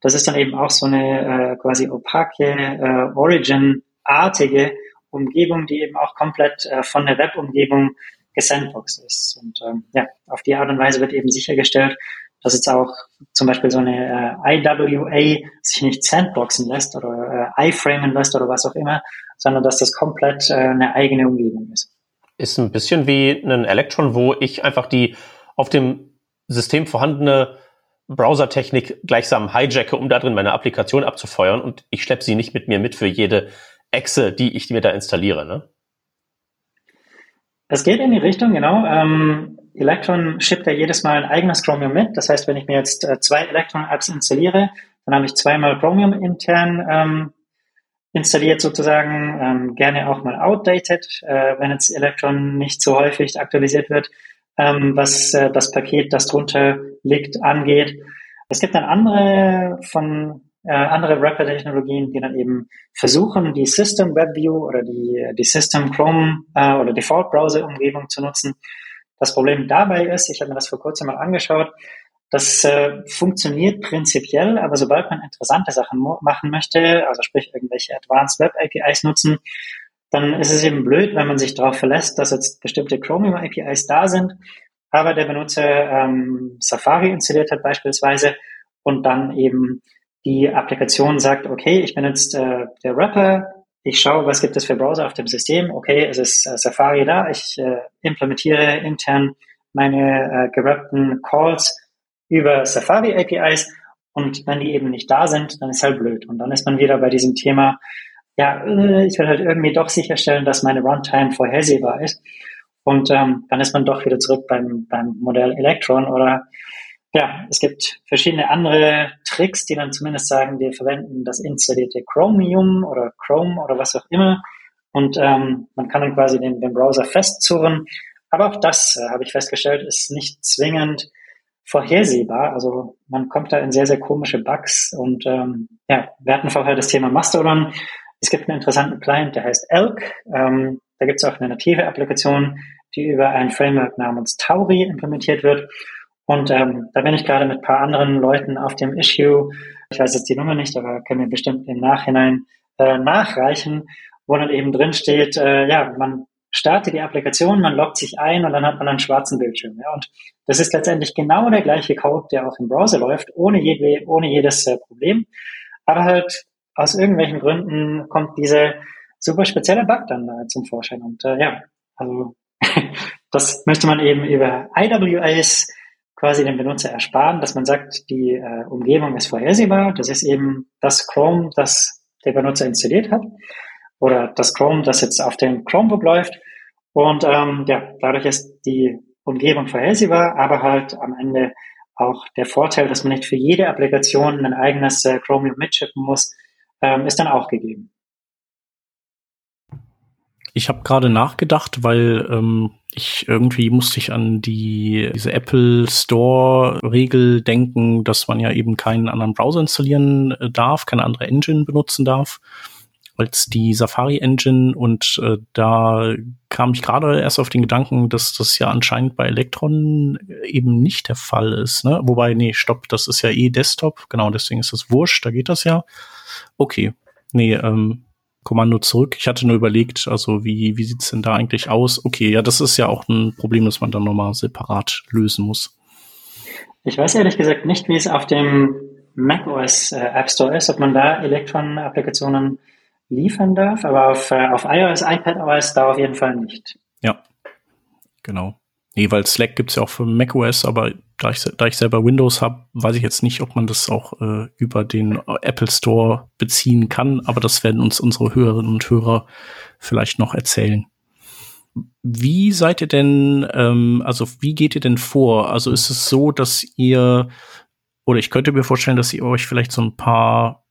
das ist dann eben auch so eine äh, quasi opake äh, Origin-artige Umgebung, die eben auch komplett äh, von der Web-Umgebung gesandboxed ist. Und ähm, ja, auf die Art und Weise wird eben sichergestellt, dass jetzt auch zum Beispiel so eine äh, IWA sich nicht sandboxen lässt oder äh, iframen lässt oder was auch immer, sondern dass das komplett äh, eine eigene Umgebung ist. Ist ein bisschen wie ein Electron, wo ich einfach die auf dem System vorhandene Browsertechnik gleichsam hijacke, um da drin meine Applikation abzufeuern und ich schleppe sie nicht mit mir mit für jede Exe, die ich mir da installiere. Ne? Das geht in die Richtung, genau. Ähm, Electron schippt ja jedes Mal ein eigenes Chromium mit. Das heißt, wenn ich mir jetzt äh, zwei Electron-Apps installiere, dann habe ich zweimal Chromium intern ähm, installiert sozusagen, ähm, gerne auch mal outdated, äh, wenn jetzt Electron nicht so häufig aktualisiert wird, ähm, was äh, das Paket, das drunter liegt, angeht. Es gibt dann andere von äh, andere Wrapper-Technologien, die dann eben versuchen, die System WebView oder die, die System Chrome äh, oder Default Browser-Umgebung zu nutzen das Problem dabei ist, ich habe mir das vor kurzem mal angeschaut, das äh, funktioniert prinzipiell, aber sobald man interessante Sachen machen möchte, also sprich irgendwelche Advanced Web APIs nutzen, dann ist es eben blöd, wenn man sich darauf verlässt, dass jetzt bestimmte Chromium APIs da sind, aber der Benutzer ähm, Safari installiert hat beispielsweise und dann eben die Applikation sagt, okay, ich bin jetzt äh, der Rapper, ich schaue, was gibt es für Browser auf dem System. Okay, es ist äh, Safari da. Ich äh, implementiere intern meine äh, gerappten Calls über Safari APIs. Und wenn die eben nicht da sind, dann ist halt blöd. Und dann ist man wieder bei diesem Thema, ja, äh, ich will halt irgendwie doch sicherstellen, dass meine Runtime vorhersehbar ist. Und ähm, dann ist man doch wieder zurück beim, beim Modell Electron oder ja, es gibt verschiedene andere Tricks, die dann zumindest sagen, wir verwenden das installierte Chromium oder Chrome oder was auch immer. Und ähm, man kann dann quasi den, den Browser festzurren. Aber auch das, äh, habe ich festgestellt, ist nicht zwingend vorhersehbar. Also man kommt da in sehr, sehr komische Bugs. Und ähm, ja, wir hatten vorher das Thema Mastodon. Es gibt einen interessanten Client, der heißt Elk. Ähm, da gibt es auch eine native Applikation, die über ein Framework namens Tauri implementiert wird. Und ähm, da bin ich gerade mit ein paar anderen Leuten auf dem Issue. Ich weiß jetzt die Nummer nicht, aber können wir bestimmt im Nachhinein äh, nachreichen. wo dann eben drin steht, äh, ja, man startet die Applikation, man loggt sich ein und dann hat man einen schwarzen Bildschirm. Ja. Und das ist letztendlich genau der gleiche Code, der auch im Browser läuft, ohne, jede, ohne jedes äh, Problem. Aber halt aus irgendwelchen Gründen kommt diese super spezielle Bug dann äh, zum Vorschein. Und äh, ja, also das möchte man eben über IWS quasi dem Benutzer ersparen, dass man sagt, die äh, Umgebung ist vorhersehbar. Das ist eben das Chrome, das der Benutzer installiert hat oder das Chrome, das jetzt auf dem Chromebook läuft. Und ähm, ja, dadurch ist die Umgebung vorhersehbar, aber halt am Ende auch der Vorteil, dass man nicht für jede Applikation ein eigenes äh, Chromium mitschippen muss, ähm, ist dann auch gegeben. Ich habe gerade nachgedacht, weil ähm, ich irgendwie musste ich an die diese Apple Store Regel denken, dass man ja eben keinen anderen Browser installieren äh, darf, keine andere Engine benutzen darf als die Safari Engine und äh, da kam ich gerade erst auf den Gedanken, dass das ja anscheinend bei Electron eben nicht der Fall ist, ne? Wobei nee, stopp, das ist ja eh Desktop, genau, deswegen ist das wurscht, da geht das ja. Okay. Nee, ähm, Kommando zurück. Ich hatte nur überlegt, also wie, wie sieht's denn da eigentlich aus? Okay, ja, das ist ja auch ein Problem, das man dann nochmal separat lösen muss. Ich weiß ehrlich gesagt nicht, wie es auf dem macOS äh, App Store ist, ob man da Electron-Applikationen liefern darf, aber auf, äh, auf iOS, iPadOS da auf jeden Fall nicht. Ja, genau. Nee, weil Slack gibt's ja auch für macOS, aber da ich, da ich selber Windows habe, weiß ich jetzt nicht, ob man das auch äh, über den Apple Store beziehen kann, aber das werden uns unsere Hörerinnen und Hörer vielleicht noch erzählen. Wie seid ihr denn, ähm, also wie geht ihr denn vor? Also ist es so, dass ihr, oder ich könnte mir vorstellen, dass ihr euch vielleicht so ein paar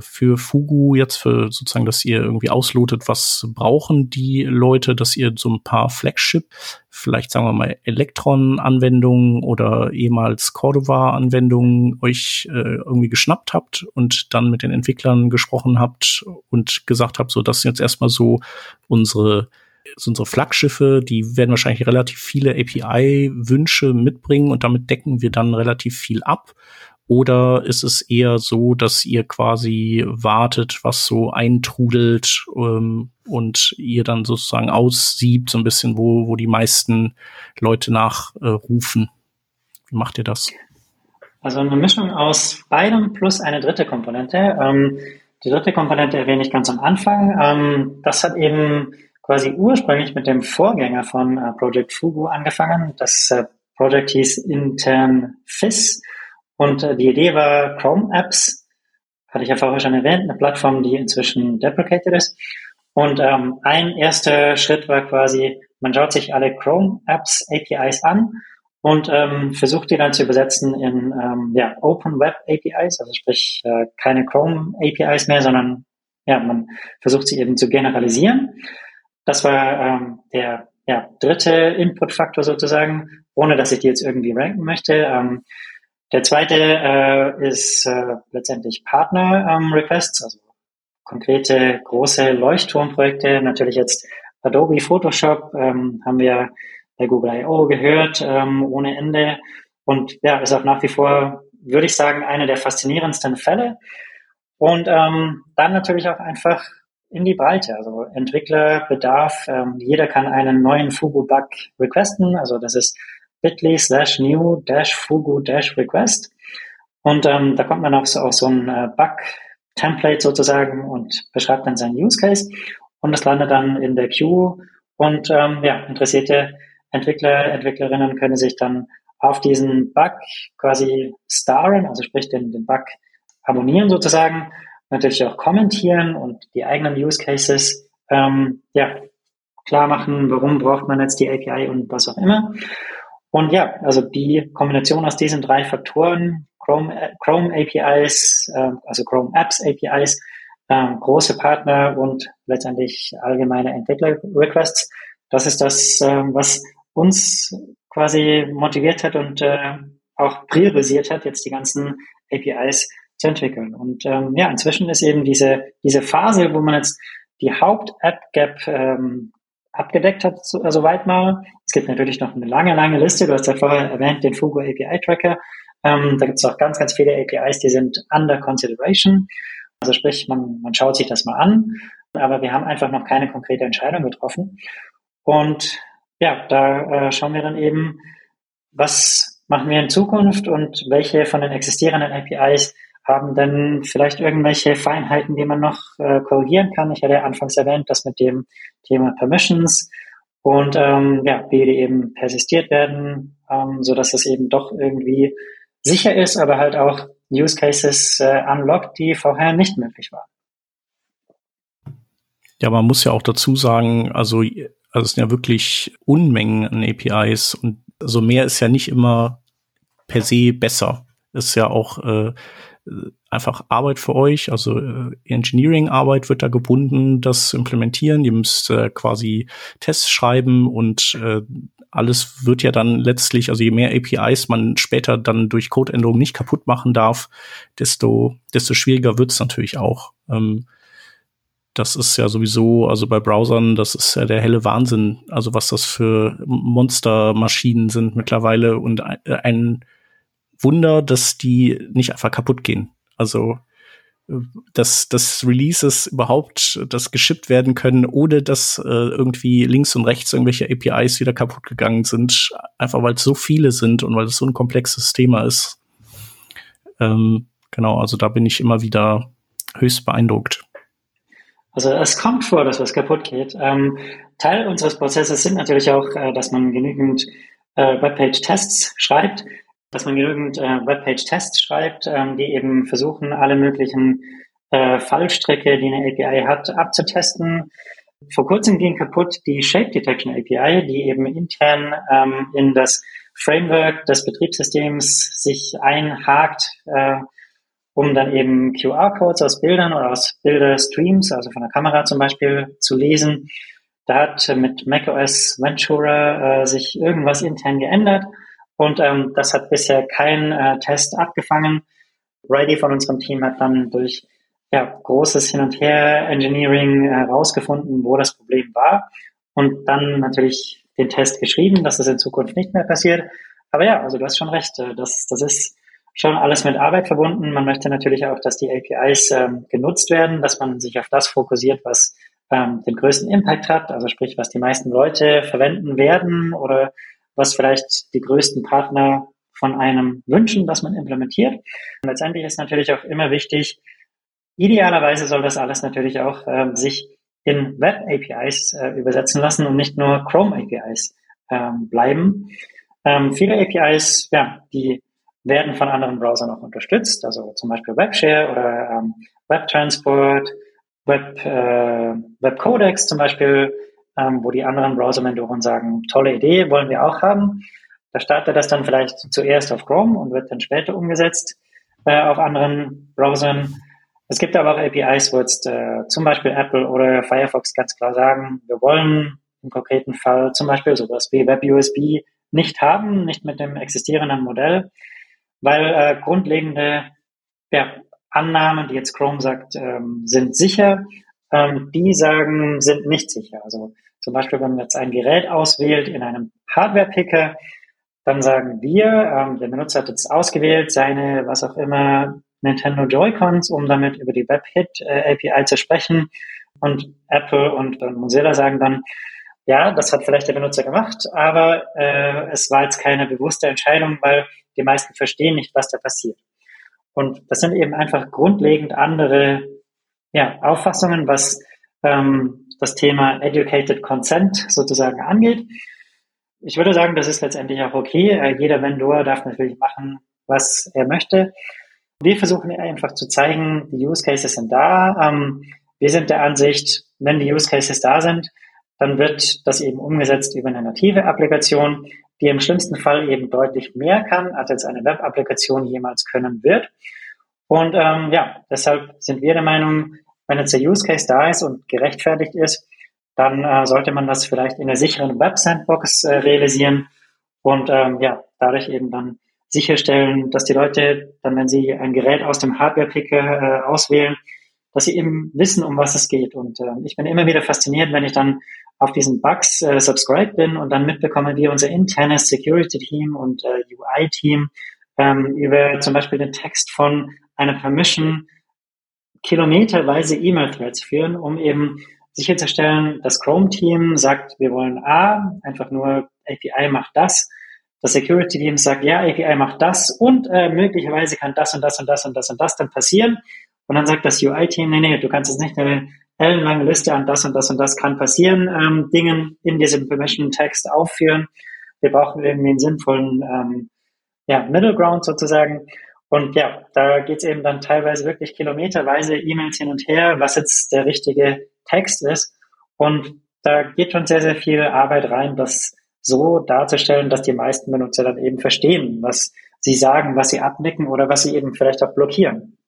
für Fugu jetzt für sozusagen, dass ihr irgendwie auslotet, was brauchen die Leute, dass ihr so ein paar Flagship, vielleicht sagen wir mal Elektron-Anwendungen oder ehemals Cordova-Anwendungen euch äh, irgendwie geschnappt habt und dann mit den Entwicklern gesprochen habt und gesagt habt, so das sind jetzt erstmal so unsere so unsere Flaggschiffe, die werden wahrscheinlich relativ viele API-Wünsche mitbringen und damit decken wir dann relativ viel ab. Oder ist es eher so, dass ihr quasi wartet, was so eintrudelt ähm, und ihr dann sozusagen aussiebt, so ein bisschen, wo, wo die meisten Leute nachrufen? Äh, Wie macht ihr das? Also eine Mischung aus beidem plus eine dritte Komponente. Ähm, die dritte Komponente erwähne ich ganz am Anfang. Ähm, das hat eben quasi ursprünglich mit dem Vorgänger von äh, Project Fugu angefangen. Das äh, Project hieß intern FIS und äh, die Idee war Chrome Apps, hatte ich ja vorher schon erwähnt, eine Plattform, die inzwischen deprecated ist. Und ähm, ein erster Schritt war quasi, man schaut sich alle Chrome Apps APIs an und ähm, versucht die dann zu übersetzen in ähm, ja, Open Web APIs, also sprich äh, keine Chrome APIs mehr, sondern ja, man versucht sie eben zu generalisieren. Das war ähm, der ja, dritte Input-Faktor sozusagen, ohne dass ich die jetzt irgendwie ranken möchte. Ähm, der zweite äh, ist äh, letztendlich Partner-Requests, ähm, also konkrete große Leuchtturmprojekte. Natürlich jetzt Adobe Photoshop ähm, haben wir bei Google I.O. gehört, ähm, ohne Ende. Und ja, ist auch nach wie vor, würde ich sagen, eine der faszinierendsten Fälle. Und ähm, dann natürlich auch einfach in die Breite. Also Entwicklerbedarf, ähm, jeder kann einen neuen Fugu-Bug requesten. Also das ist bit.ly slash new dash fugu dash request. Und ähm, da kommt man auf so, auf so ein äh, Bug-Template sozusagen und beschreibt dann seinen Use Case. Und das landet dann in der Queue. Und ähm, ja, interessierte Entwickler, Entwicklerinnen können sich dann auf diesen Bug quasi staren, also sprich den, den Bug abonnieren sozusagen, natürlich auch kommentieren und die eigenen Use Cases ähm, ja, klar machen, warum braucht man jetzt die API und was auch immer. Und ja, also die Kombination aus diesen drei Faktoren, Chrome, äh, Chrome APIs, äh, also Chrome Apps APIs, äh, große Partner und letztendlich allgemeine Entwickler-Requests, das ist das, äh, was uns quasi motiviert hat und äh, auch priorisiert hat, jetzt die ganzen APIs zu entwickeln. Und ähm, ja, inzwischen ist eben diese, diese Phase, wo man jetzt die Haupt-App-Gap ähm, abgedeckt hat, so, also soweit mal. Es gibt natürlich noch eine lange, lange Liste. Du hast ja vorher erwähnt, den Fugo API Tracker. Ähm, da gibt es auch ganz, ganz viele APIs, die sind under consideration. Also sprich, man, man schaut sich das mal an. aber wir haben einfach noch keine konkrete Entscheidung getroffen. Und ja, da äh, schauen wir dann eben, was machen wir in Zukunft und welche von den existierenden APIs haben denn vielleicht irgendwelche Feinheiten, die man noch äh, korrigieren kann. Ich hatte ja anfangs erwähnt, das mit dem Thema Permissions und ähm, ja, wie die eben persistiert werden, ähm, so dass es eben doch irgendwie sicher ist, aber halt auch Use Cases äh, unlockt, die vorher nicht möglich waren. Ja, man muss ja auch dazu sagen, also, also es sind ja wirklich Unmengen an APIs und also mehr ist ja nicht immer per se besser. Ist ja auch äh, einfach Arbeit für euch, also äh, Engineering-Arbeit wird da gebunden, das zu implementieren. Ihr müsst äh, quasi Tests schreiben und äh, alles wird ja dann letztlich, also je mehr APIs man später dann durch Codeänderungen nicht kaputt machen darf, desto, desto schwieriger wird es natürlich auch. Ähm, das ist ja sowieso, also bei Browsern, das ist ja der helle Wahnsinn, also was das für Monstermaschinen sind mittlerweile und ein Wunder, dass die nicht einfach kaputt gehen. Also dass das Releases überhaupt das geschippt werden können, ohne dass äh, irgendwie links und rechts irgendwelche APIs wieder kaputt gegangen sind, einfach weil es so viele sind und weil es so ein komplexes Thema ist. Ähm, genau, also da bin ich immer wieder höchst beeindruckt. Also es kommt vor, dass was kaputt geht. Ähm, Teil unseres Prozesses sind natürlich auch, äh, dass man genügend äh, Webpage-Tests schreibt dass man genügend äh, Webpage-Tests schreibt, ähm, die eben versuchen, alle möglichen äh, Fallstricke, die eine API hat, abzutesten. Vor kurzem ging kaputt die Shape Detection API, die eben intern ähm, in das Framework des Betriebssystems sich einhakt, äh, um dann eben QR-Codes aus Bildern oder aus Bilderstreams, also von der Kamera zum Beispiel, zu lesen. Da hat mit macOS Ventura äh, sich irgendwas intern geändert und ähm, das hat bisher kein äh, Test abgefangen. Ready von unserem Team hat dann durch ja, großes Hin- und Her-Engineering herausgefunden, äh, wo das Problem war. Und dann natürlich den Test geschrieben, dass das in Zukunft nicht mehr passiert. Aber ja, also du hast schon recht. Äh, das, das ist schon alles mit Arbeit verbunden. Man möchte natürlich auch, dass die APIs ähm, genutzt werden, dass man sich auf das fokussiert, was ähm, den größten Impact hat, also sprich, was die meisten Leute verwenden werden oder was vielleicht die größten Partner von einem wünschen, dass man implementiert. Und letztendlich ist natürlich auch immer wichtig, idealerweise soll das alles natürlich auch äh, sich in Web-APIs äh, übersetzen lassen und nicht nur Chrome-APIs ähm, bleiben. Ähm, viele APIs, ja, die werden von anderen Browsern auch unterstützt, also zum Beispiel WebShare oder ähm, WebTransport, Web, äh, WebCodex zum Beispiel ähm, wo die anderen Browser-Mentoren sagen, tolle Idee, wollen wir auch haben. Da startet das dann vielleicht zuerst auf Chrome und wird dann später umgesetzt äh, auf anderen Browsern. Es gibt aber auch APIs, wo jetzt äh, zum Beispiel Apple oder Firefox ganz klar sagen, wir wollen im konkreten Fall zum Beispiel sowas wie WebUSB nicht haben, nicht mit dem existierenden Modell, weil äh, grundlegende ja, Annahmen, die jetzt Chrome sagt, ähm, sind sicher, ähm, die sagen, sind nicht sicher. Also zum Beispiel, wenn man jetzt ein Gerät auswählt in einem Hardware-Picker, dann sagen wir, ähm, der Benutzer hat jetzt ausgewählt seine, was auch immer, Nintendo Joy-Cons, um damit über die WebHit-API äh, zu sprechen. Und Apple und, Mozilla sagen dann, ja, das hat vielleicht der Benutzer gemacht, aber äh, es war jetzt keine bewusste Entscheidung, weil die meisten verstehen nicht, was da passiert. Und das sind eben einfach grundlegend andere ja, Auffassungen, was ähm, das Thema Educated Consent sozusagen angeht. Ich würde sagen, das ist letztendlich auch okay. Äh, jeder Vendor darf natürlich machen, was er möchte. Wir versuchen einfach zu zeigen, die Use Cases sind da. Ähm, wir sind der Ansicht, wenn die Use Cases da sind, dann wird das eben umgesetzt über eine native Applikation, die im schlimmsten Fall eben deutlich mehr kann, als jetzt eine Web-Applikation jemals können wird. Und ähm, ja, deshalb sind wir der Meinung, wenn jetzt der Use Case da ist und gerechtfertigt ist, dann äh, sollte man das vielleicht in der sicheren Web-Sandbox äh, realisieren und ähm, ja, dadurch eben dann sicherstellen, dass die Leute dann, wenn sie ein Gerät aus dem Hardware-Picker äh, auswählen, dass sie eben wissen, um was es geht. Und äh, ich bin immer wieder fasziniert, wenn ich dann auf diesen Bugs äh, subscribed bin und dann mitbekomme, wie unser internes Security-Team und äh, UI-Team ähm, über zum Beispiel den Text von einer Permission kilometerweise E-Mail-Threads führen, um eben sicherzustellen, das Chrome-Team sagt, wir wollen A, einfach nur API macht das. Das Security-Team sagt, ja, API macht das und äh, möglicherweise kann das und das und das und das und das dann passieren. Und dann sagt das UI-Team, nee, nee, du kannst jetzt nicht eine ellenlange Liste an das und das und das kann passieren, ähm, Dingen in diesem Permission-Text aufführen. Wir brauchen irgendwie einen sinnvollen ähm, ja, Middle Ground sozusagen. Und ja, da geht's eben dann teilweise wirklich kilometerweise E-Mails hin und her, was jetzt der richtige Text ist. Und da geht schon sehr, sehr viel Arbeit rein, das so darzustellen, dass die meisten Benutzer dann eben verstehen, was sie sagen, was sie abnicken oder was sie eben vielleicht auch blockieren.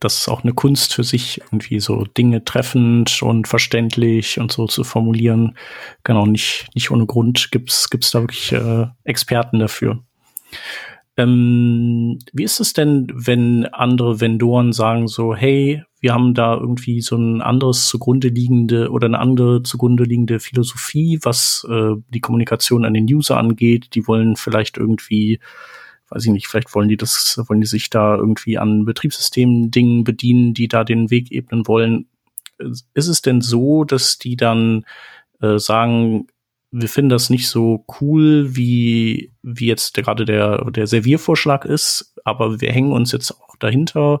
Das ist auch eine Kunst für sich, irgendwie so Dinge treffend und verständlich und so zu formulieren. Genau, nicht, nicht ohne Grund gibt's gibt's da wirklich äh, Experten dafür. Ähm, wie ist es denn, wenn andere Vendoren sagen so, hey, wir haben da irgendwie so ein anderes zugrunde liegende oder eine andere zugrunde liegende Philosophie, was äh, die Kommunikation an den User angeht. Die wollen vielleicht irgendwie, weiß ich nicht, vielleicht wollen die das, wollen die sich da irgendwie an Betriebssystemen Dingen bedienen, die da den Weg ebnen wollen. Ist es denn so, dass die dann äh, sagen, wir finden das nicht so cool, wie, wie jetzt gerade der, der Serviervorschlag ist, aber wir hängen uns jetzt auch dahinter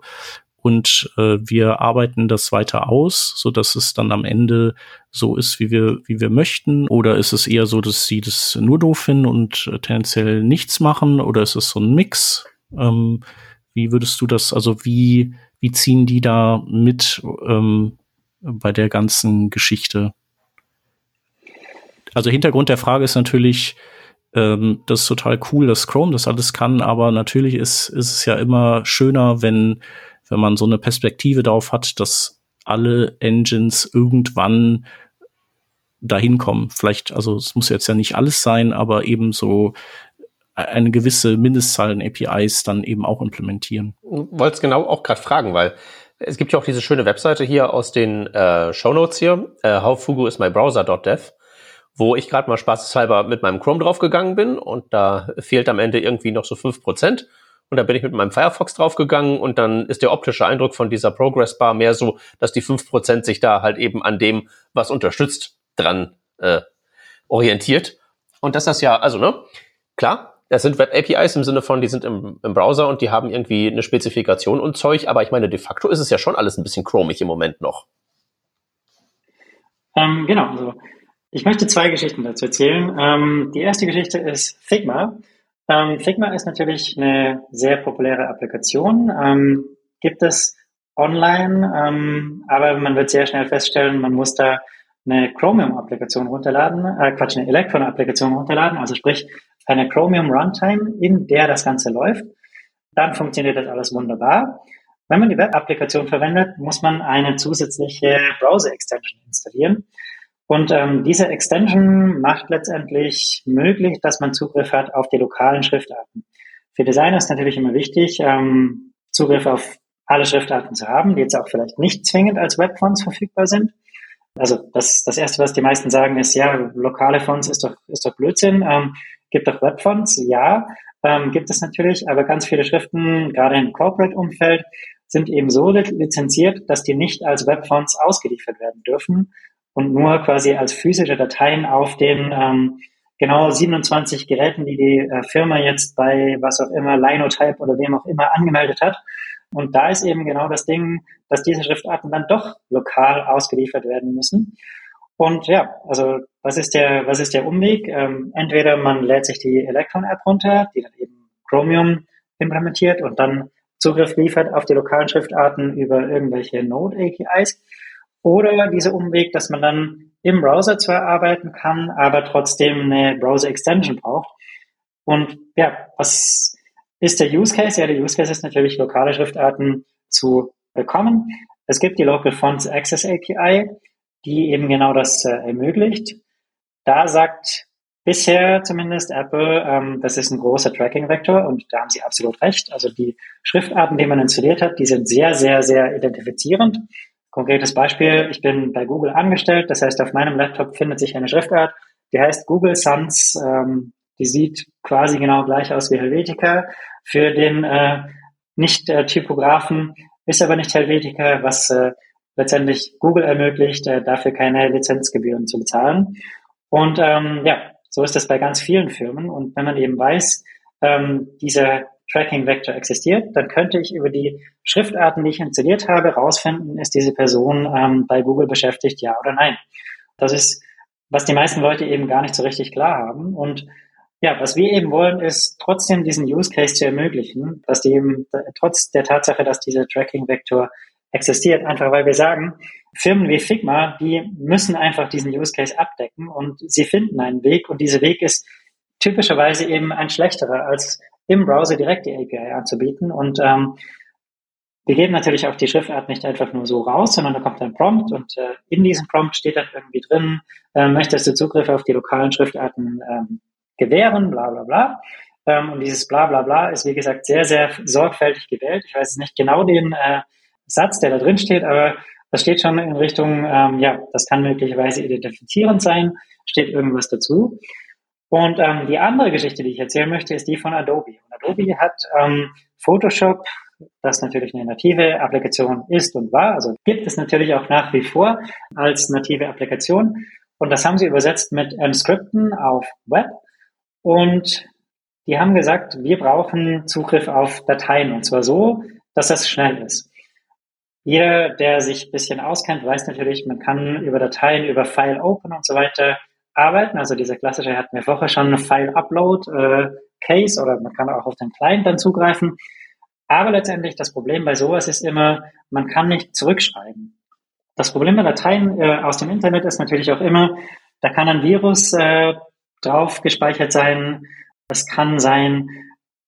und äh, wir arbeiten das weiter aus, so dass es dann am Ende so ist, wie wir, wie wir möchten? Oder ist es eher so, dass sie das nur doof finden und äh, tendenziell nichts machen? Oder ist es so ein Mix? Ähm, wie würdest du das, also wie, wie ziehen die da mit ähm, bei der ganzen Geschichte? Also Hintergrund der Frage ist natürlich, ähm, das ist total cool, dass Chrome das alles kann, aber natürlich ist, ist es ja immer schöner, wenn, wenn man so eine Perspektive darauf hat, dass alle Engines irgendwann dahin kommen. Vielleicht, also es muss jetzt ja nicht alles sein, aber eben so eine gewisse Mindestzahl an APIs dann eben auch implementieren. Wollte es genau auch gerade fragen, weil es gibt ja auch diese schöne Webseite hier aus den äh, Show Notes hier, äh, howfugu wo ich gerade mal spaßeshalber mit meinem Chrome draufgegangen bin und da fehlt am Ende irgendwie noch so fünf Prozent. Und da bin ich mit meinem Firefox draufgegangen und dann ist der optische Eindruck von dieser Progress Bar mehr so, dass die fünf Prozent sich da halt eben an dem, was unterstützt, dran äh, orientiert. Und das ja, also ne, klar, das sind Web-APIs im Sinne von, die sind im, im Browser und die haben irgendwie eine Spezifikation und Zeug, aber ich meine, de facto ist es ja schon alles ein bisschen chromig im Moment noch. Ähm, genau, also ich möchte zwei Geschichten dazu erzählen. Ähm, die erste Geschichte ist Figma. Ähm, Figma ist natürlich eine sehr populäre Applikation. Ähm, gibt es online, ähm, aber man wird sehr schnell feststellen, man muss da eine Chromium-Applikation runterladen, äh, Quatsch, eine Electron-Applikation runterladen, also sprich eine Chromium Runtime, in der das Ganze läuft. Dann funktioniert das alles wunderbar. Wenn man die Web-Applikation verwendet, muss man eine zusätzliche Browser-Extension installieren. Und ähm, diese Extension macht letztendlich möglich, dass man Zugriff hat auf die lokalen Schriftarten. Für Designer ist natürlich immer wichtig, ähm, Zugriff auf alle Schriftarten zu haben, die jetzt auch vielleicht nicht zwingend als Webfonts verfügbar sind. Also das, das Erste, was die meisten sagen, ist, ja, lokale Fonts ist doch, ist doch Blödsinn. Ähm, gibt doch Webfonts, ja, ähm, gibt es natürlich, aber ganz viele Schriften, gerade im Corporate-Umfeld, sind eben so lizenziert, dass die nicht als Webfonts ausgeliefert werden dürfen und nur quasi als physische Dateien auf den ähm, genau 27 Geräten, die die äh, Firma jetzt bei was auch immer, Linotype oder wem auch immer angemeldet hat. Und da ist eben genau das Ding, dass diese Schriftarten dann doch lokal ausgeliefert werden müssen. Und ja, also was ist der, was ist der Umweg? Ähm, entweder man lädt sich die Electron-App runter, die dann eben Chromium implementiert und dann Zugriff liefert auf die lokalen Schriftarten über irgendwelche Node-APIs. Oder dieser Umweg, dass man dann im Browser zwar arbeiten kann, aber trotzdem eine Browser-Extension braucht. Und ja, was ist der Use Case? Ja, der Use Case ist natürlich, lokale Schriftarten zu bekommen. Es gibt die Local Fonts Access API, die eben genau das äh, ermöglicht. Da sagt bisher zumindest Apple, ähm, das ist ein großer Tracking-Vektor und da haben sie absolut recht. Also die Schriftarten, die man installiert hat, die sind sehr, sehr, sehr identifizierend. Konkretes Beispiel, ich bin bei Google angestellt, das heißt, auf meinem Laptop findet sich eine Schriftart, die heißt Google Sans, ähm, die sieht quasi genau gleich aus wie Helvetica. Für den äh, Nicht-Typografen ist aber nicht Helvetica, was äh, letztendlich Google ermöglicht, äh, dafür keine Lizenzgebühren zu bezahlen. Und ähm, ja, so ist das bei ganz vielen Firmen. Und wenn man eben weiß, ähm, dieser Tracking-Vektor existiert, dann könnte ich über die Schriftarten, die ich installiert habe, herausfinden, ist diese Person ähm, bei Google beschäftigt, ja oder nein. Das ist, was die meisten Leute eben gar nicht so richtig klar haben. Und ja, was wir eben wollen, ist trotzdem diesen Use Case zu ermöglichen, dass die eben trotz der Tatsache, dass dieser Tracking-Vektor existiert, einfach weil wir sagen, Firmen wie Figma, die müssen einfach diesen Use Case abdecken und sie finden einen Weg und dieser Weg ist typischerweise eben ein schlechterer, als im Browser direkt die API anzubieten. Und ähm, wir geben natürlich auch die Schriftart nicht einfach nur so raus, sondern da kommt ein Prompt und äh, in diesem Prompt steht dann irgendwie drin, äh, möchtest du Zugriff auf die lokalen Schriftarten ähm, gewähren, bla bla bla. Ähm, und dieses bla bla bla ist, wie gesagt, sehr, sehr sorgfältig gewählt. Ich weiß nicht genau den äh, Satz, der da drin steht, aber das steht schon in Richtung, ähm, ja, das kann möglicherweise identifizierend sein, steht irgendwas dazu. Und ähm, die andere Geschichte, die ich erzählen möchte, ist die von Adobe. Und Adobe hat ähm, Photoshop, das natürlich eine native Applikation ist und war, also gibt es natürlich auch nach wie vor als native Applikation. Und das haben sie übersetzt mit ähm, Skripten auf Web. Und die haben gesagt, wir brauchen Zugriff auf Dateien und zwar so, dass das schnell ist. Jeder, der sich ein bisschen auskennt, weiß natürlich, man kann über Dateien, über File Open und so weiter arbeiten. Also dieser klassische hatten wir vorher schon eine File Upload äh, Case oder man kann auch auf den Client dann zugreifen. Aber letztendlich das Problem bei sowas ist immer, man kann nicht zurückschreiben. Das Problem bei Dateien äh, aus dem Internet ist natürlich auch immer, da kann ein Virus äh, drauf gespeichert sein. Es kann sein,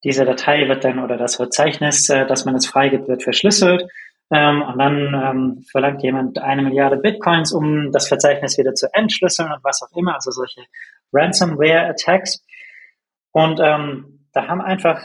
diese Datei wird dann oder das Verzeichnis, äh, das man jetzt freigibt, wird verschlüsselt. Ähm, und dann ähm, verlangt jemand eine Milliarde Bitcoins, um das Verzeichnis wieder zu entschlüsseln und was auch immer, also solche Ransomware-Attacks. Und ähm, da haben einfach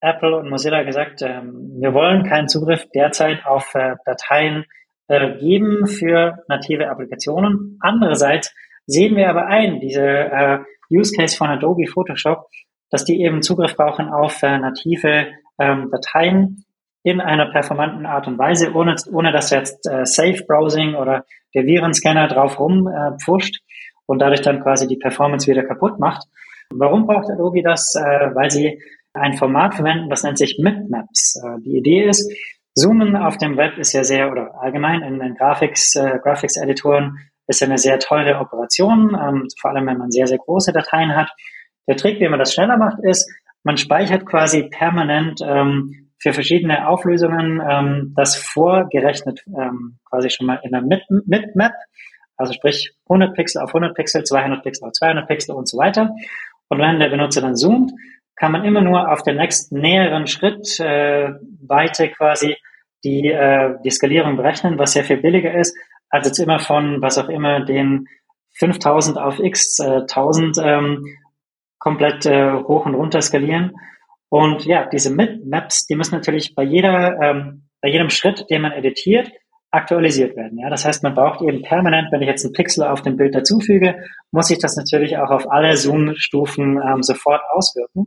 Apple und Mozilla gesagt, ähm, wir wollen keinen Zugriff derzeit auf äh, Dateien äh, geben für native Applikationen. Andererseits sehen wir aber ein, diese äh, Use Case von Adobe Photoshop, dass die eben Zugriff brauchen auf äh, native ähm, Dateien, in einer performanten Art und Weise, ohne, ohne dass jetzt äh, Safe Browsing oder der Virenscanner drauf rumpfuscht äh, und dadurch dann quasi die Performance wieder kaputt macht. Warum braucht Adobe das? Äh, weil sie ein Format verwenden, das nennt sich Bitmaps. Äh, die Idee ist, Zoomen auf dem Web ist ja sehr, oder allgemein in, in Graphics, äh, Graphics-Editoren ist ja eine sehr teure Operation, ähm, vor allem wenn man sehr, sehr große Dateien hat. Der Trick, wie man das schneller macht, ist, man speichert quasi permanent ähm, für verschiedene Auflösungen ähm, das vorgerechnet ähm, quasi schon mal in der Map, also sprich 100 Pixel auf 100 Pixel, 200 Pixel auf 200 Pixel und so weiter. Und wenn der Benutzer dann zoomt, kann man immer nur auf den nächsten näheren Schritt äh, weiter quasi die, äh, die Skalierung berechnen, was sehr viel billiger ist, als jetzt immer von was auch immer den 5000 auf x äh, 1000 ähm, komplett äh, hoch und runter skalieren. Und ja, diese Maps, die müssen natürlich bei jeder, ähm, bei jedem Schritt, den man editiert, aktualisiert werden. Ja, das heißt, man braucht eben permanent, wenn ich jetzt einen Pixel auf dem Bild dazufüge, muss ich das natürlich auch auf alle Zoom-Stufen ähm, sofort auswirken.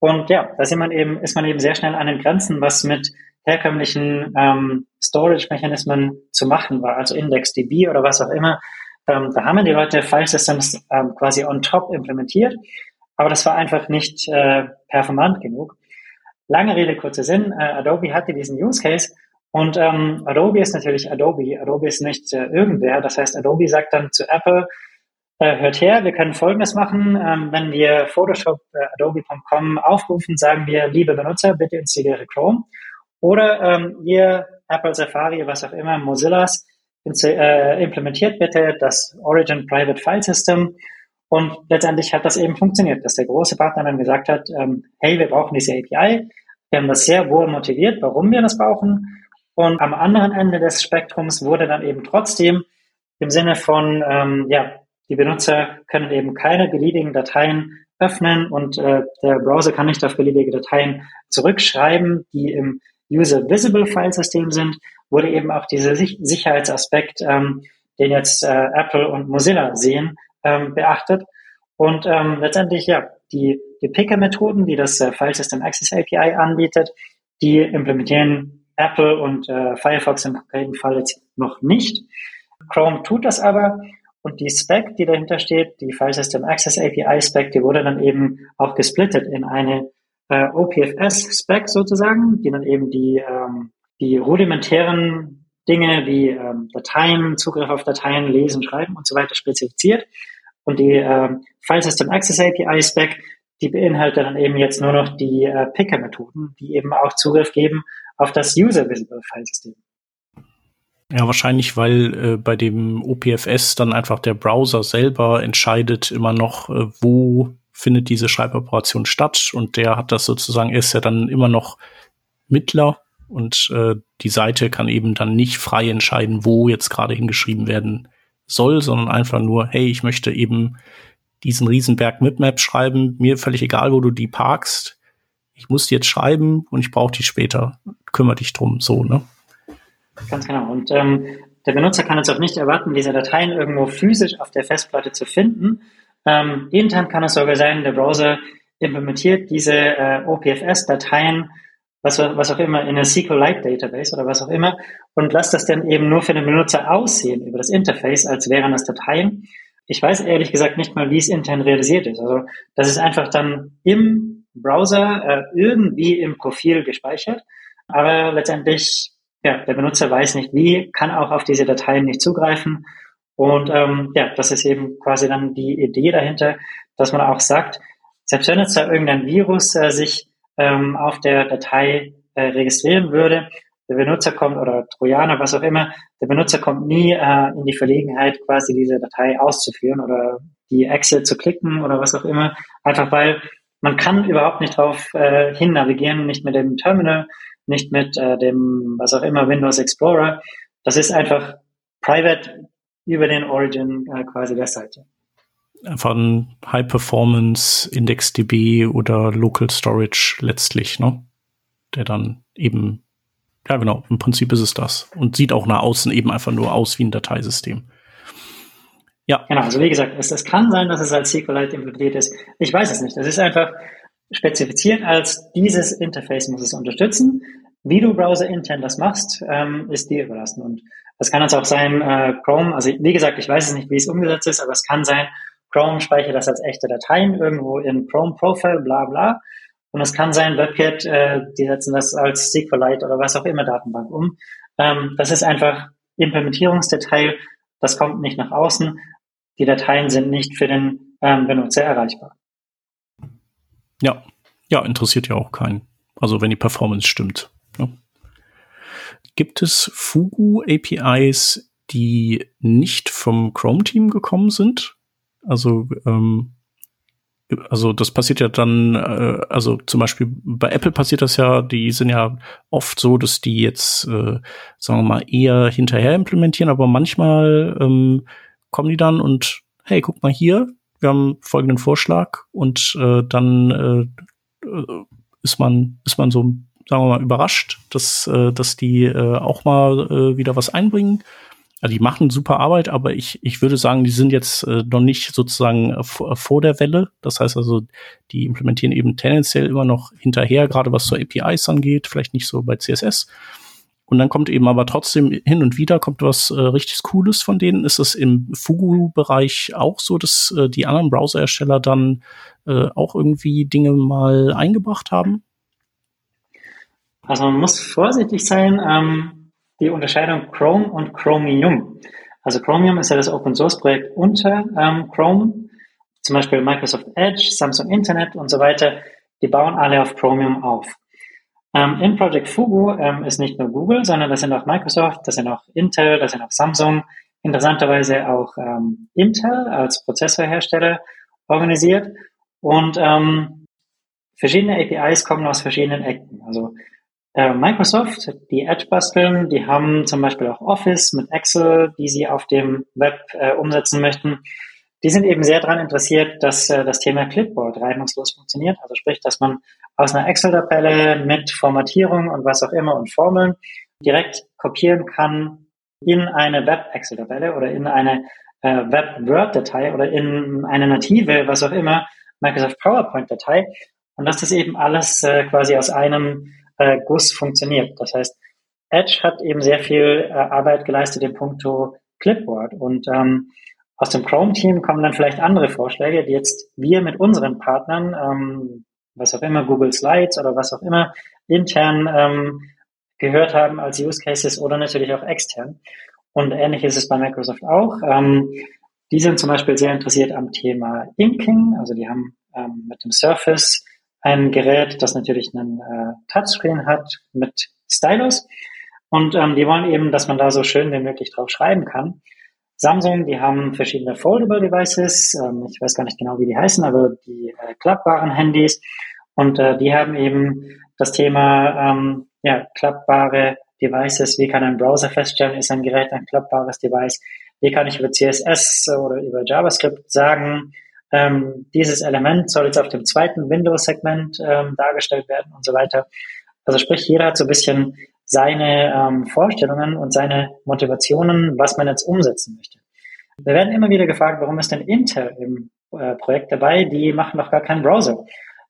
Und ja, da ist man eben, ist man eben sehr schnell an den Grenzen, was mit herkömmlichen ähm, Storage-Mechanismen zu machen war, also IndexDB oder was auch immer. Ähm, da haben die Leute File Systems ähm, quasi on top implementiert aber das war einfach nicht äh, performant genug. Lange Rede, kurzer Sinn. Äh, Adobe hatte diesen Use Case und ähm, Adobe ist natürlich Adobe. Adobe ist nicht äh, irgendwer. Das heißt, Adobe sagt dann zu Apple, äh, hört her, wir können Folgendes machen. Ähm, wenn wir Photoshop äh, Adobe.com aufrufen, sagen wir, liebe Benutzer, bitte installiere Chrome. Oder ähm, ihr Apple Safari, was auch immer, Mozillas, äh, implementiert bitte das Origin Private File System und letztendlich hat das eben funktioniert, dass der große Partner dann gesagt hat, ähm, hey, wir brauchen diese API. Wir haben das sehr wohl motiviert, warum wir das brauchen. Und am anderen Ende des Spektrums wurde dann eben trotzdem im Sinne von, ähm, ja, die Benutzer können eben keine beliebigen Dateien öffnen und äh, der Browser kann nicht auf beliebige Dateien zurückschreiben, die im User Visible File System sind, wurde eben auch dieser Sicherheitsaspekt, ähm, den jetzt äh, Apple und Mozilla sehen, ähm, beachtet. Und ähm, letztendlich, ja, die, die Picker-Methoden, die das äh, File System Access API anbietet, die implementieren Apple und äh, Firefox im konkreten Fall jetzt noch nicht. Chrome tut das aber und die Spec, die dahinter steht, die File System Access API Spec, die wurde dann eben auch gesplittet in eine äh, OPFS Spec sozusagen, die dann eben die, ähm, die rudimentären Dinge wie ähm, Dateien, Zugriff auf Dateien, Lesen, Schreiben und so weiter spezifiziert. Und die ähm, File System Access API Spec, die beinhaltet dann eben jetzt nur noch die äh, Picker-Methoden, die eben auch Zugriff geben auf das User Visible File System. Ja, wahrscheinlich, weil äh, bei dem OPFS dann einfach der Browser selber entscheidet immer noch, äh, wo findet diese Schreiboperation statt und der hat das sozusagen, ist ja dann immer noch Mittler und äh, die Seite kann eben dann nicht frei entscheiden, wo jetzt gerade hingeschrieben werden soll, sondern einfach nur, hey, ich möchte eben diesen Riesenberg Mitmap schreiben, mir völlig egal, wo du die parkst, ich muss die jetzt schreiben und ich brauche die später, kümmere dich drum, so, ne? Ganz genau. Und ähm, der Benutzer kann jetzt auch nicht erwarten, diese Dateien irgendwo physisch auf der Festplatte zu finden. Ähm, intern kann es sogar sein, der Browser implementiert diese äh, OPFS-Dateien, was, was auch immer, in eine SQLite Database oder was auch immer und lasst das dann eben nur für den Benutzer aussehen über das Interface, als wären das Dateien. Ich weiß ehrlich gesagt nicht mal, wie es intern realisiert ist. Also das ist einfach dann im Browser äh, irgendwie im Profil gespeichert, aber letztendlich ja, der Benutzer weiß nicht wie, kann auch auf diese Dateien nicht zugreifen. Und ähm, ja, das ist eben quasi dann die Idee dahinter, dass man auch sagt, selbst wenn jetzt da irgendein Virus äh, sich ähm, auf der Datei äh, registrieren würde, der Benutzer kommt oder Trojaner, was auch immer, der Benutzer kommt nie äh, in die Verlegenheit, quasi diese Datei auszuführen oder die Excel zu klicken oder was auch immer, einfach weil man kann überhaupt nicht drauf äh, hin navigieren, nicht mit dem Terminal, nicht mit äh, dem, was auch immer, Windows Explorer. Das ist einfach private über den Origin äh, quasi der Seite. Einfach ein High Performance IndexDB oder Local Storage letztlich, ne? Der dann eben, ja genau, im Prinzip ist es das. Und sieht auch nach außen eben einfach nur aus wie ein Dateisystem. Ja. Genau, also wie gesagt, es, es kann sein, dass es als SQLite implementiert ist. Ich weiß es nicht. Es ist einfach, spezifiziert als dieses Interface muss es unterstützen. Wie du Browser intern das machst, ähm, ist dir überlassen. Und das kann jetzt auch sein, äh, Chrome, also wie gesagt, ich weiß es nicht, wie es umgesetzt ist, aber es kann sein, Chrome speichert das als echte Dateien irgendwo in Chrome Profile, bla bla. Und es kann sein, WebKit, äh, die setzen das als SQLite oder was auch immer Datenbank um. Ähm, das ist einfach Implementierungsdetail, das kommt nicht nach außen. Die Dateien sind nicht für den ähm, Benutzer erreichbar. Ja, ja, interessiert ja auch keinen. Also wenn die Performance stimmt. Ja. Gibt es Fugu APIs, die nicht vom Chrome-Team gekommen sind? Also, ähm, also das passiert ja dann, äh, also zum Beispiel bei Apple passiert das ja, die sind ja oft so, dass die jetzt, äh, sagen wir mal, eher hinterher implementieren, aber manchmal ähm, kommen die dann und hey, guck mal hier, wir haben folgenden Vorschlag und äh, dann äh, ist man ist man so sagen wir mal überrascht, dass äh, dass die äh, auch mal äh, wieder was einbringen. Also die machen super Arbeit, aber ich ich würde sagen, die sind jetzt äh, noch nicht sozusagen vor der Welle. Das heißt also, die implementieren eben tendenziell immer noch hinterher, gerade was so APIs angeht, vielleicht nicht so bei CSS. Und dann kommt eben aber trotzdem hin und wieder kommt was äh, richtig Cooles von denen. Ist es im Fugu-Bereich auch so, dass äh, die anderen Browserhersteller dann äh, auch irgendwie Dinge mal eingebracht haben? Also man muss vorsichtig sein, ähm, die Unterscheidung Chrome und Chromium. Also Chromium ist ja das Open Source Projekt unter ähm, Chrome, zum Beispiel Microsoft Edge, Samsung Internet und so weiter. Die bauen alle auf Chromium auf. Ähm, in Project Fugu ähm, ist nicht nur Google, sondern das sind auch Microsoft, das sind auch Intel, das sind auch Samsung, interessanterweise auch ähm, Intel als Prozessorhersteller organisiert und ähm, verschiedene APIs kommen aus verschiedenen Ecken. Also äh, Microsoft, die Edge basteln, die haben zum Beispiel auch Office mit Excel, die sie auf dem Web äh, umsetzen möchten. Die sind eben sehr daran interessiert, dass äh, das Thema Clipboard reibungslos funktioniert. Also sprich, dass man aus einer Excel-Tabelle mit Formatierung und was auch immer und Formeln direkt kopieren kann in eine Web-Excel-Tabelle oder in eine äh, Web-Word-Datei oder in eine native, was auch immer, Microsoft PowerPoint-Datei und dass das eben alles äh, quasi aus einem äh, Guss funktioniert. Das heißt, Edge hat eben sehr viel äh, Arbeit geleistet in puncto Clipboard und ähm, aus dem Chrome-Team kommen dann vielleicht andere Vorschläge, die jetzt wir mit unseren Partnern, ähm, was auch immer, Google Slides oder was auch immer, intern ähm, gehört haben als Use Cases oder natürlich auch extern. Und ähnlich ist es bei Microsoft auch. Ähm, die sind zum Beispiel sehr interessiert am Thema Inking. Also die haben ähm, mit dem Surface ein Gerät, das natürlich einen äh, Touchscreen hat mit Stylus. Und ähm, die wollen eben, dass man da so schön wie möglich drauf schreiben kann. Samsung, die haben verschiedene Foldable Devices. Ähm, ich weiß gar nicht genau, wie die heißen, aber die äh, klappbaren Handys. Und äh, die haben eben das Thema ähm, ja, klappbare Devices. Wie kann ein Browser feststellen, ist ein Gerät ein klappbares Device? Wie kann ich über CSS oder über JavaScript sagen, ähm, dieses Element soll jetzt auf dem zweiten Windows-Segment ähm, dargestellt werden und so weiter. Also sprich, jeder hat so ein bisschen seine ähm, Vorstellungen und seine Motivationen, was man jetzt umsetzen möchte. Wir werden immer wieder gefragt, warum ist denn Intel im äh, Projekt dabei? Die machen doch gar keinen Browser.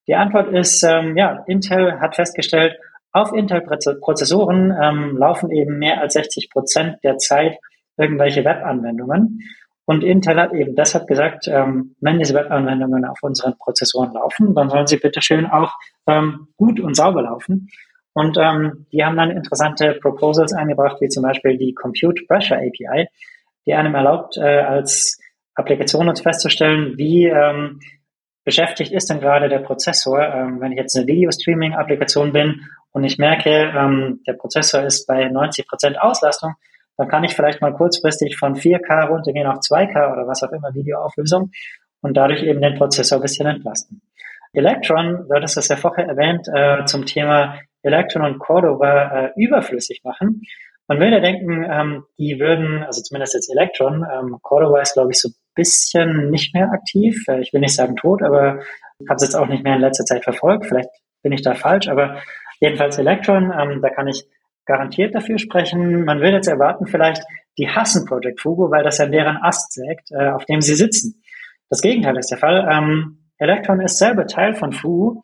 Die Antwort ist, ähm, ja, Intel hat festgestellt, auf Intel-Prozessoren ähm, laufen eben mehr als 60 Prozent der Zeit irgendwelche Webanwendungen. Und Intel hat eben deshalb gesagt, ähm, wenn diese Webanwendungen auf unseren Prozessoren laufen, dann sollen sie bitte schön auch ähm, gut und sauber laufen. Und ähm, die haben dann interessante Proposals eingebracht, wie zum Beispiel die Compute Pressure API, die einem erlaubt, äh, als Applikation uns festzustellen, wie ähm, beschäftigt ist denn gerade der Prozessor, ähm, wenn ich jetzt eine Video-Streaming-Applikation bin und ich merke, ähm, der Prozessor ist bei 90 Prozent Auslastung, dann kann ich vielleicht mal kurzfristig von 4K runtergehen auf 2K oder was auch immer Videoauflösung und dadurch eben den Prozessor ein bisschen entlasten. Electron, du hattest das ja vorher erwähnt, äh, zum Thema Electron und Cordova äh, überflüssig machen. Man würde denken, ähm, die würden, also zumindest jetzt Electron, ähm, Cordova ist glaube ich so ein bisschen nicht mehr aktiv. Äh, ich will nicht sagen tot, aber habe es jetzt auch nicht mehr in letzter Zeit verfolgt. Vielleicht bin ich da falsch, aber jedenfalls Electron, ähm, da kann ich garantiert dafür sprechen. Man würde jetzt erwarten, vielleicht, die hassen Project Fugo, weil das ja deren Ast sägt, äh, auf dem sie sitzen. Das Gegenteil ist der Fall. Ähm, Electron ist selber Teil von Fugu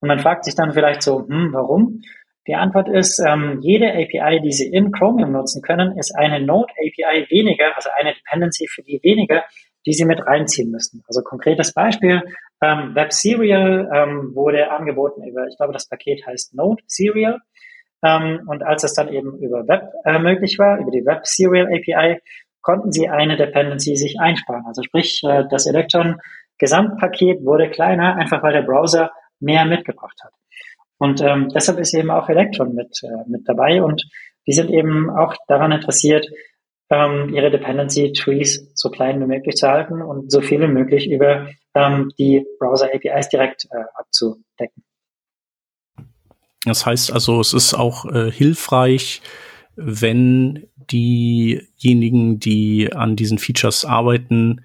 und man fragt sich dann vielleicht so, hm, warum? Die Antwort ist, ähm, jede API, die Sie in Chromium nutzen können, ist eine Node API weniger, also eine Dependency für die weniger, die Sie mit reinziehen müssen. Also konkretes Beispiel, ähm, Web Serial ähm, wurde angeboten über, ich glaube, das Paket heißt Node Serial. Ähm, und als es dann eben über Web äh, möglich war, über die Web Serial API, konnten Sie eine Dependency sich einsparen. Also sprich, äh, das Electron Gesamtpaket wurde kleiner, einfach weil der Browser mehr mitgebracht hat. Und ähm, deshalb ist eben auch Electron mit, äh, mit dabei und die sind eben auch daran interessiert, ähm, ihre Dependency Trees so klein wie möglich zu halten und so viel wie möglich über ähm, die Browser APIs direkt äh, abzudecken. Das heißt also, es ist auch äh, hilfreich, wenn diejenigen, die an diesen Features arbeiten,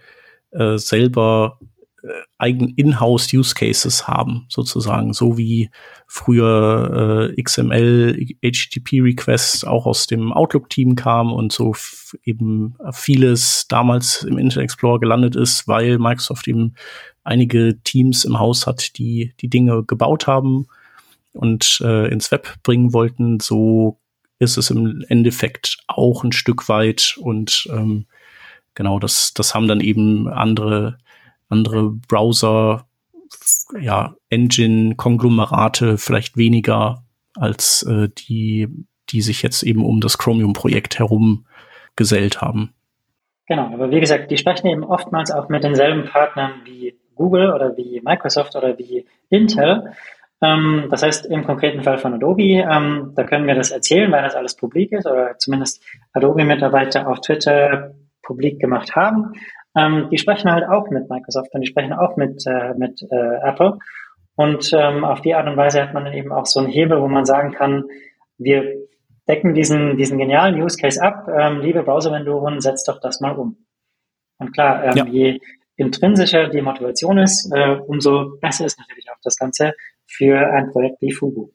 äh, selber äh, eigen In-house-Use Cases haben, sozusagen, so wie früher äh, XML, HTTP-Requests auch aus dem Outlook-Team kam und so eben vieles damals im Internet Explorer gelandet ist, weil Microsoft eben einige Teams im Haus hat, die die Dinge gebaut haben und äh, ins Web bringen wollten, so ist es im Endeffekt auch ein Stück weit und ähm, genau das, das haben dann eben andere, andere Browser, ja, Engine-Konglomerate vielleicht weniger als äh, die, die sich jetzt eben um das Chromium-Projekt herum gesellt haben. Genau, aber wie gesagt, die sprechen eben oftmals auch mit denselben Partnern wie Google oder wie Microsoft oder wie Intel das heißt, im konkreten Fall von Adobe, ähm, da können wir das erzählen, weil das alles publik ist oder zumindest Adobe-Mitarbeiter auf Twitter publik gemacht haben. Ähm, die sprechen halt auch mit Microsoft und die sprechen auch mit, äh, mit äh, Apple. Und ähm, auf die Art und Weise hat man dann eben auch so einen Hebel, wo man sagen kann, wir decken diesen, diesen genialen Use Case ab. Ähm, liebe Browser-Vendoren, setzt doch das mal um. Und klar, ähm, ja. je intrinsischer die Motivation ist, äh, umso besser ist natürlich auch das Ganze für ein Projekt wie Fugu.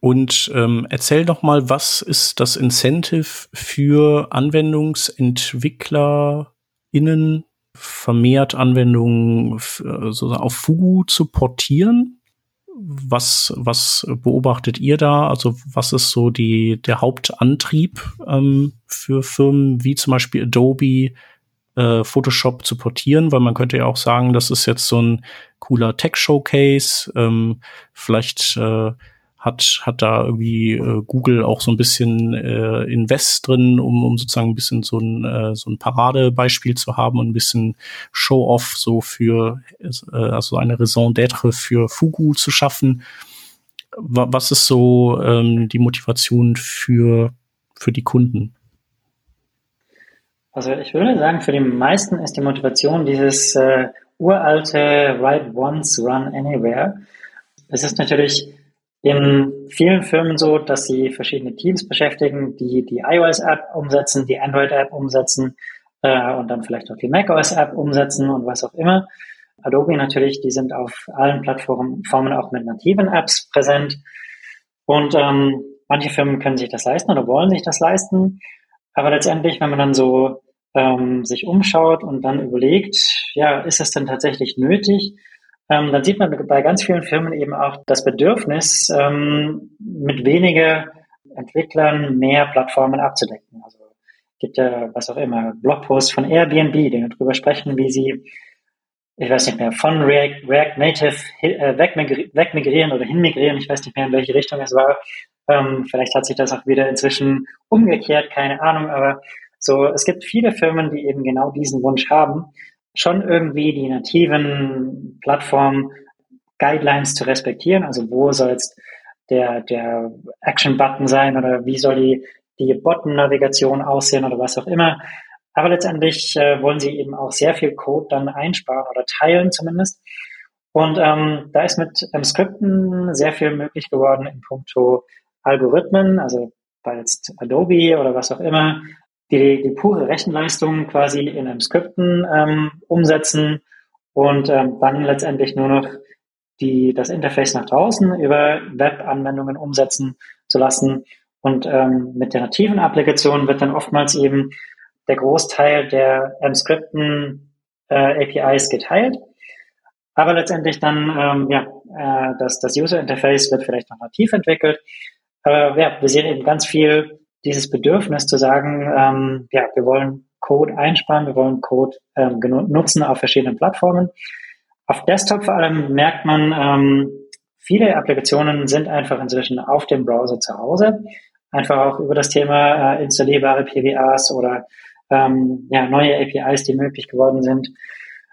Und ähm, erzähl doch mal, was ist das Incentive für AnwendungsentwicklerInnen, vermehrt Anwendungen äh, auf Fugu zu portieren? was, was beobachtet ihr da? Also was ist so die, der Hauptantrieb ähm, für Firmen wie zum Beispiel Adobe, äh, Photoshop zu portieren? Weil man könnte ja auch sagen, das ist jetzt so ein cooler Tech-Showcase. Ähm, vielleicht äh, hat, hat da irgendwie äh, Google auch so ein bisschen äh, Invest drin, um, um sozusagen ein bisschen so ein, äh, so ein Paradebeispiel zu haben und ein bisschen Show-off so für, äh, also eine Raison d'être für Fugu zu schaffen. Was ist so ähm, die Motivation für, für die Kunden? Also ich würde sagen, für die meisten ist die Motivation dieses äh, uralte Write Once, Run Anywhere. Es ist natürlich in vielen Firmen so, dass sie verschiedene Teams beschäftigen, die die iOS-App umsetzen, die Android-App umsetzen äh, und dann vielleicht auch die macOS-App umsetzen und was auch immer. Adobe natürlich, die sind auf allen Plattformen auch mit nativen Apps präsent. Und ähm, manche Firmen können sich das leisten oder wollen sich das leisten. Aber letztendlich, wenn man dann so ähm, sich umschaut und dann überlegt, ja, ist es denn tatsächlich nötig? ähm, dann sieht man bei ganz vielen Firmen eben auch das Bedürfnis, ähm, mit weniger Entwicklern mehr Plattformen abzudecken. Also gibt ja, was auch immer, Blogposts von Airbnb, die darüber sprechen, wie sie, ich weiß nicht mehr, von React, React Native äh, wegmigrieren oder hinmigrieren, ich weiß nicht mehr, in welche Richtung es war. Ähm, vielleicht hat sich das auch wieder inzwischen umgekehrt, keine Ahnung, aber so, es gibt viele Firmen, die eben genau diesen Wunsch haben schon irgendwie die nativen Plattformen Guidelines zu respektieren. Also wo soll jetzt der, der Action-Button sein oder wie soll die, die Button-Navigation aussehen oder was auch immer. Aber letztendlich äh, wollen sie eben auch sehr viel Code dann einsparen oder teilen zumindest. Und ähm, da ist mit ähm, Skripten sehr viel möglich geworden in puncto Algorithmen, also bei jetzt Adobe oder was auch immer, die, die pure Rechenleistung quasi in einem Skripten ähm, umsetzen und ähm, dann letztendlich nur noch die, das Interface nach draußen über Web-Anwendungen umsetzen zu lassen. Und ähm, mit der nativen Applikation wird dann oftmals eben der Großteil der ähm, Skripten äh, APIs geteilt. Aber letztendlich dann, ähm, ja, äh, das, das User Interface wird vielleicht noch nativ entwickelt. Aber ja, wir sehen eben ganz viel dieses Bedürfnis zu sagen, ähm, ja, wir wollen Code einsparen, wir wollen Code ähm, nutzen auf verschiedenen Plattformen. Auf Desktop vor allem merkt man, ähm, viele Applikationen sind einfach inzwischen auf dem Browser zu Hause. Einfach auch über das Thema äh, installierbare PWAs oder ähm, ja, neue APIs, die möglich geworden sind.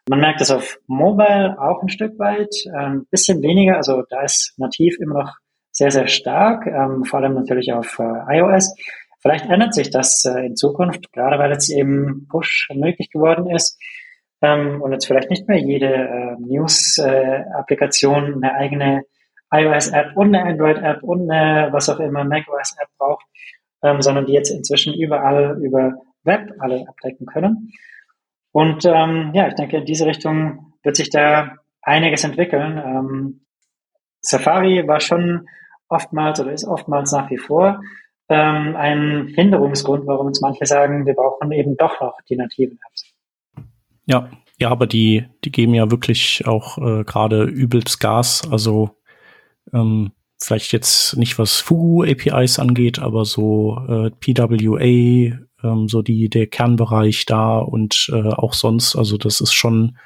Man merkt es auf Mobile auch ein Stück weit, ein ähm, bisschen weniger. Also da ist nativ immer noch sehr, sehr stark, ähm, vor allem natürlich auf äh, iOS. Vielleicht ändert sich das äh, in Zukunft, gerade weil jetzt eben Push möglich geworden ist ähm, und jetzt vielleicht nicht mehr jede äh, News-Applikation eine eigene iOS-App und eine Android-App und eine, was auch immer, macOS-App braucht, ähm, sondern die jetzt inzwischen überall über Web alle abdecken können. Und ähm, ja, ich denke, in diese Richtung wird sich da einiges entwickeln. Ähm, Safari war schon oftmals oder ist oftmals nach wie vor ähm, ein Hinderungsgrund, warum uns manche sagen, wir brauchen eben doch noch die nativen Apps. Ja, ja, aber die, die geben ja wirklich auch äh, gerade übelst Gas. Also ähm, vielleicht jetzt nicht was Fugu APIs angeht, aber so äh, PWA, ähm, so die der Kernbereich da und äh, auch sonst. Also das ist schon,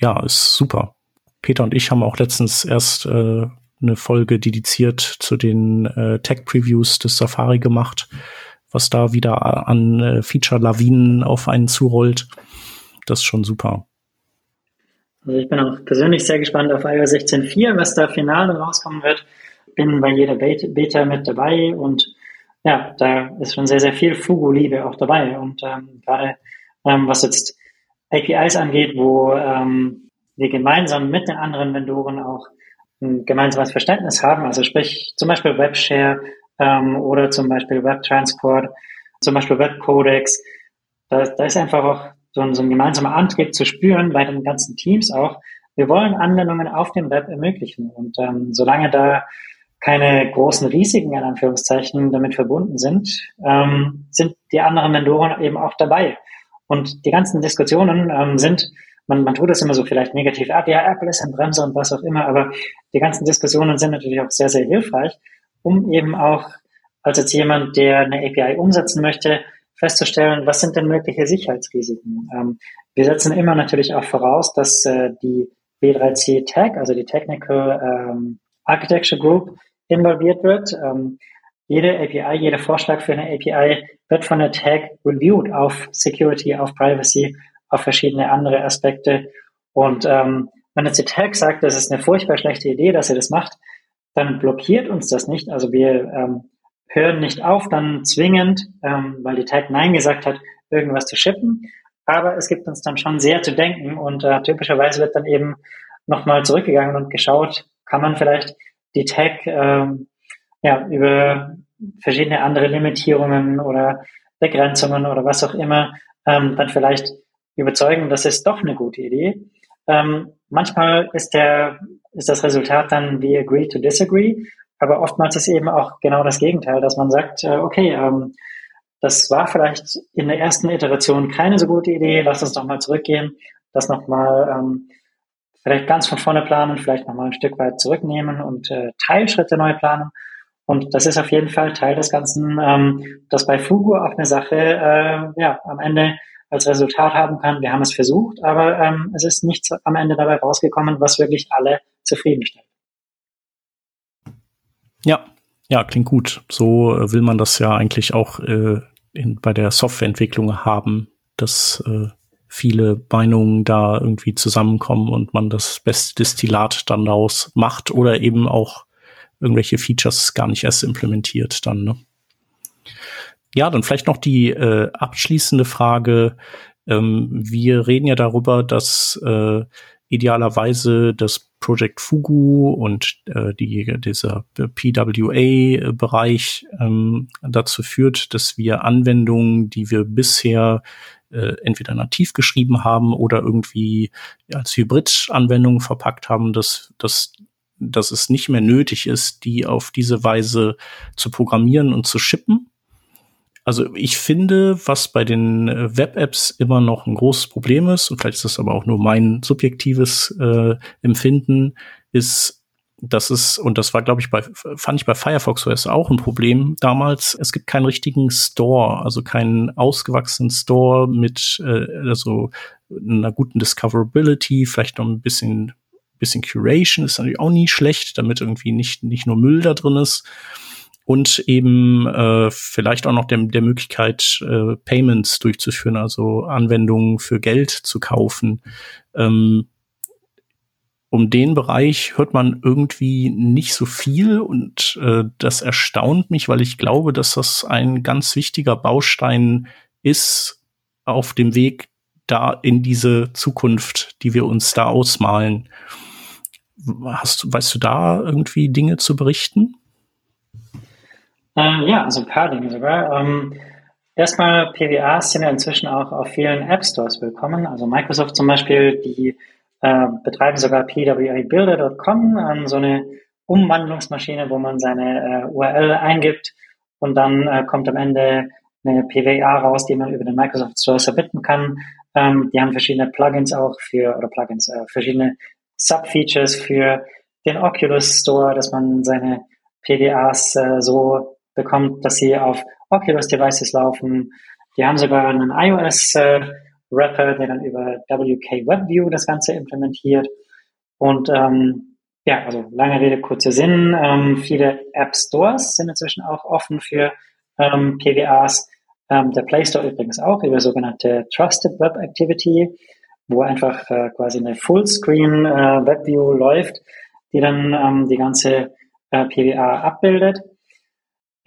ja, ist super. Peter und ich haben auch letztens erst äh, eine Folge dediziert zu den äh, Tech-Previews des Safari gemacht, was da wieder an äh, Feature-Lawinen auf einen zurollt. Das ist schon super. Also ich bin auch persönlich sehr gespannt auf iOS 16.4, was da final rauskommen wird. Bin bei jeder Beta mit dabei und ja, da ist schon sehr, sehr viel Fugu-Liebe auch dabei. Und ähm, gerade ähm, was jetzt APIs angeht, wo ähm, wir gemeinsam mit den anderen Vendoren auch ein gemeinsames Verständnis haben, also sprich zum Beispiel Webshare ähm, oder zum Beispiel Webtransport, zum Beispiel Webcodex. Da, da ist einfach auch so ein, so ein gemeinsamer Antrieb zu spüren bei den ganzen Teams auch. Wir wollen Anwendungen auf dem Web ermöglichen und ähm, solange da keine großen Risiken in Anführungszeichen damit verbunden sind, ähm, sind die anderen Mentoren eben auch dabei. Und die ganzen Diskussionen ähm, sind man, man tut das immer so vielleicht negativ ab, ja, Apple ist ein Bremser und was auch immer, aber die ganzen Diskussionen sind natürlich auch sehr, sehr hilfreich, um eben auch als jetzt jemand, der eine API umsetzen möchte, festzustellen, was sind denn mögliche Sicherheitsrisiken. Ähm, wir setzen immer natürlich auch voraus, dass äh, die B3C Tag, also die Technical ähm, Architecture Group, involviert wird. Ähm, jede API, jeder Vorschlag für eine API wird von der Tag reviewed auf Security, auf Privacy, auf verschiedene andere Aspekte. Und ähm, wenn jetzt die Tag sagt, das ist eine furchtbar schlechte Idee, dass ihr das macht, dann blockiert uns das nicht. Also wir ähm, hören nicht auf, dann zwingend, ähm, weil die Tag Nein gesagt hat, irgendwas zu shippen. Aber es gibt uns dann schon sehr zu denken und äh, typischerweise wird dann eben nochmal zurückgegangen und geschaut, kann man vielleicht die Tag ähm, ja, über verschiedene andere Limitierungen oder Begrenzungen oder was auch immer ähm, dann vielleicht überzeugen, das ist doch eine gute Idee. Ähm, manchmal ist der ist das Resultat dann we agree to disagree, aber oftmals ist eben auch genau das Gegenteil, dass man sagt, äh, okay, ähm, das war vielleicht in der ersten Iteration keine so gute Idee, lass uns doch mal zurückgehen, das nochmal ähm, vielleicht ganz von vorne planen, vielleicht nochmal ein Stück weit zurücknehmen und äh, Teilschritte neu planen. Und das ist auf jeden Fall Teil des Ganzen, ähm, dass bei Fugu auch eine Sache äh, ja, am Ende als Resultat haben kann. Wir haben es versucht, aber ähm, es ist nichts am Ende dabei rausgekommen, was wirklich alle zufriedenstellt. Ja, ja, klingt gut. So äh, will man das ja eigentlich auch äh, in, bei der Softwareentwicklung haben, dass äh, viele Meinungen da irgendwie zusammenkommen und man das beste Destillat dann daraus macht oder eben auch irgendwelche Features gar nicht erst implementiert dann. Ne? Ja, dann vielleicht noch die äh, abschließende Frage. Ähm, wir reden ja darüber, dass äh, idealerweise das Project Fugu und äh, die, dieser PWA-Bereich ähm, dazu führt, dass wir Anwendungen, die wir bisher äh, entweder nativ geschrieben haben oder irgendwie als Hybrid-Anwendungen verpackt haben, dass, dass, dass es nicht mehr nötig ist, die auf diese Weise zu programmieren und zu shippen. Also ich finde, was bei den äh, Web-Apps immer noch ein großes Problem ist, und vielleicht ist das aber auch nur mein subjektives äh, Empfinden, ist das ist, und das war, glaube ich, bei, fand ich bei Firefox OS auch ein Problem damals. Es gibt keinen richtigen Store, also keinen ausgewachsenen Store mit äh, also einer guten Discoverability, vielleicht noch ein bisschen, bisschen Curation ist natürlich auch nie schlecht, damit irgendwie nicht, nicht nur Müll da drin ist. Und eben äh, vielleicht auch noch der, der Möglichkeit, äh, Payments durchzuführen, also Anwendungen für Geld zu kaufen. Ähm, um den Bereich hört man irgendwie nicht so viel und äh, das erstaunt mich, weil ich glaube, dass das ein ganz wichtiger Baustein ist auf dem Weg da in diese Zukunft, die wir uns da ausmalen. Hast weißt du da irgendwie Dinge zu berichten? Ähm, ja, also ein paar Dinge sogar. Ähm, erstmal, PWAs sind ja inzwischen auch auf vielen App Stores willkommen. Also Microsoft zum Beispiel, die äh, betreiben sogar pwabuilder.com, ähm, so eine Umwandlungsmaschine, wo man seine äh, URL eingibt und dann äh, kommt am Ende eine PWA raus, die man über den Microsoft Store submitten kann. Ähm, die haben verschiedene Plugins auch für, oder Plugins, äh, verschiedene Subfeatures für den Oculus Store, dass man seine PWAs äh, so bekommt, dass sie auf Oculus Devices laufen. Die haben sogar einen iOS Wrapper, der dann über WK WebView das Ganze implementiert. Und ähm, ja, also lange Rede, kurzer Sinn. Ähm, viele App Stores sind inzwischen auch offen für ähm, PWAs. Ähm, der Play Store übrigens auch über sogenannte Trusted Web Activity, wo einfach äh, quasi eine Fullscreen äh, WebView läuft, die dann ähm, die ganze äh, PWA abbildet.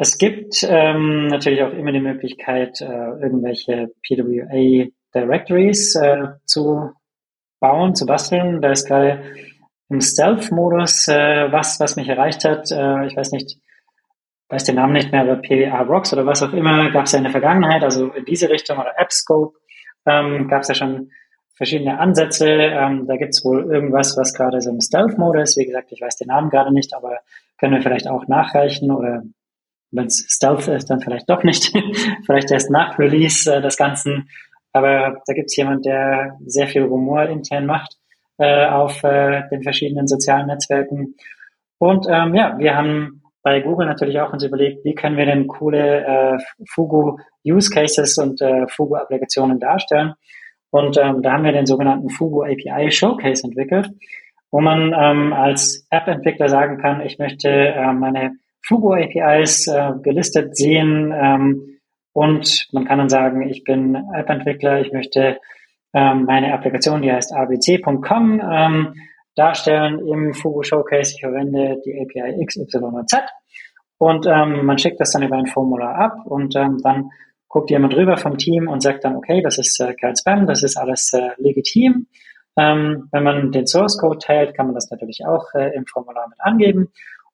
Es gibt ähm, natürlich auch immer die Möglichkeit, äh, irgendwelche PWA Directories äh, zu bauen, zu basteln. Da ist gerade im Stealth-Modus äh, was, was mich erreicht hat. Äh, ich weiß nicht, weiß den Namen nicht mehr, aber PWA Rocks oder was auch immer gab es ja in der Vergangenheit, also in diese Richtung oder AppScope ähm, gab es ja schon verschiedene Ansätze. Ähm, da gibt es wohl irgendwas, was gerade so im Stealth-Modus, wie gesagt, ich weiß den Namen gerade nicht, aber können wir vielleicht auch nachreichen oder wenn es Stealth ist, dann vielleicht doch nicht. vielleicht erst nach Release äh, des Ganzen aber da gibt es jemand, der sehr viel Rumor intern macht. äh, auf äh, den verschiedenen sozialen Netzwerken. Und ähm, ja, wir haben bei Google natürlich auch uns überlegt, wie können wir denn coole äh, Fugu Use Cases und äh, Fugu Applikationen darstellen. Und ähm, da haben wir den sogenannten Fugu API Showcase entwickelt, wo man ähm, als App-Entwickler sagen kann, ich möchte äh, meine Fugu APIs äh, gelistet sehen ähm, und man kann dann sagen, ich bin App-Entwickler, ich möchte ähm, meine Applikation, die heißt abc.com, ähm, darstellen im Fugu Showcase. Ich verwende die API X, Y und Z und ähm, man schickt das dann über ein Formular ab und ähm, dann guckt jemand drüber vom Team und sagt dann, okay, das ist äh, kein Spam, das ist alles äh, legitim. Ähm, wenn man den Source Code teilt, kann man das natürlich auch äh, im Formular mit angeben.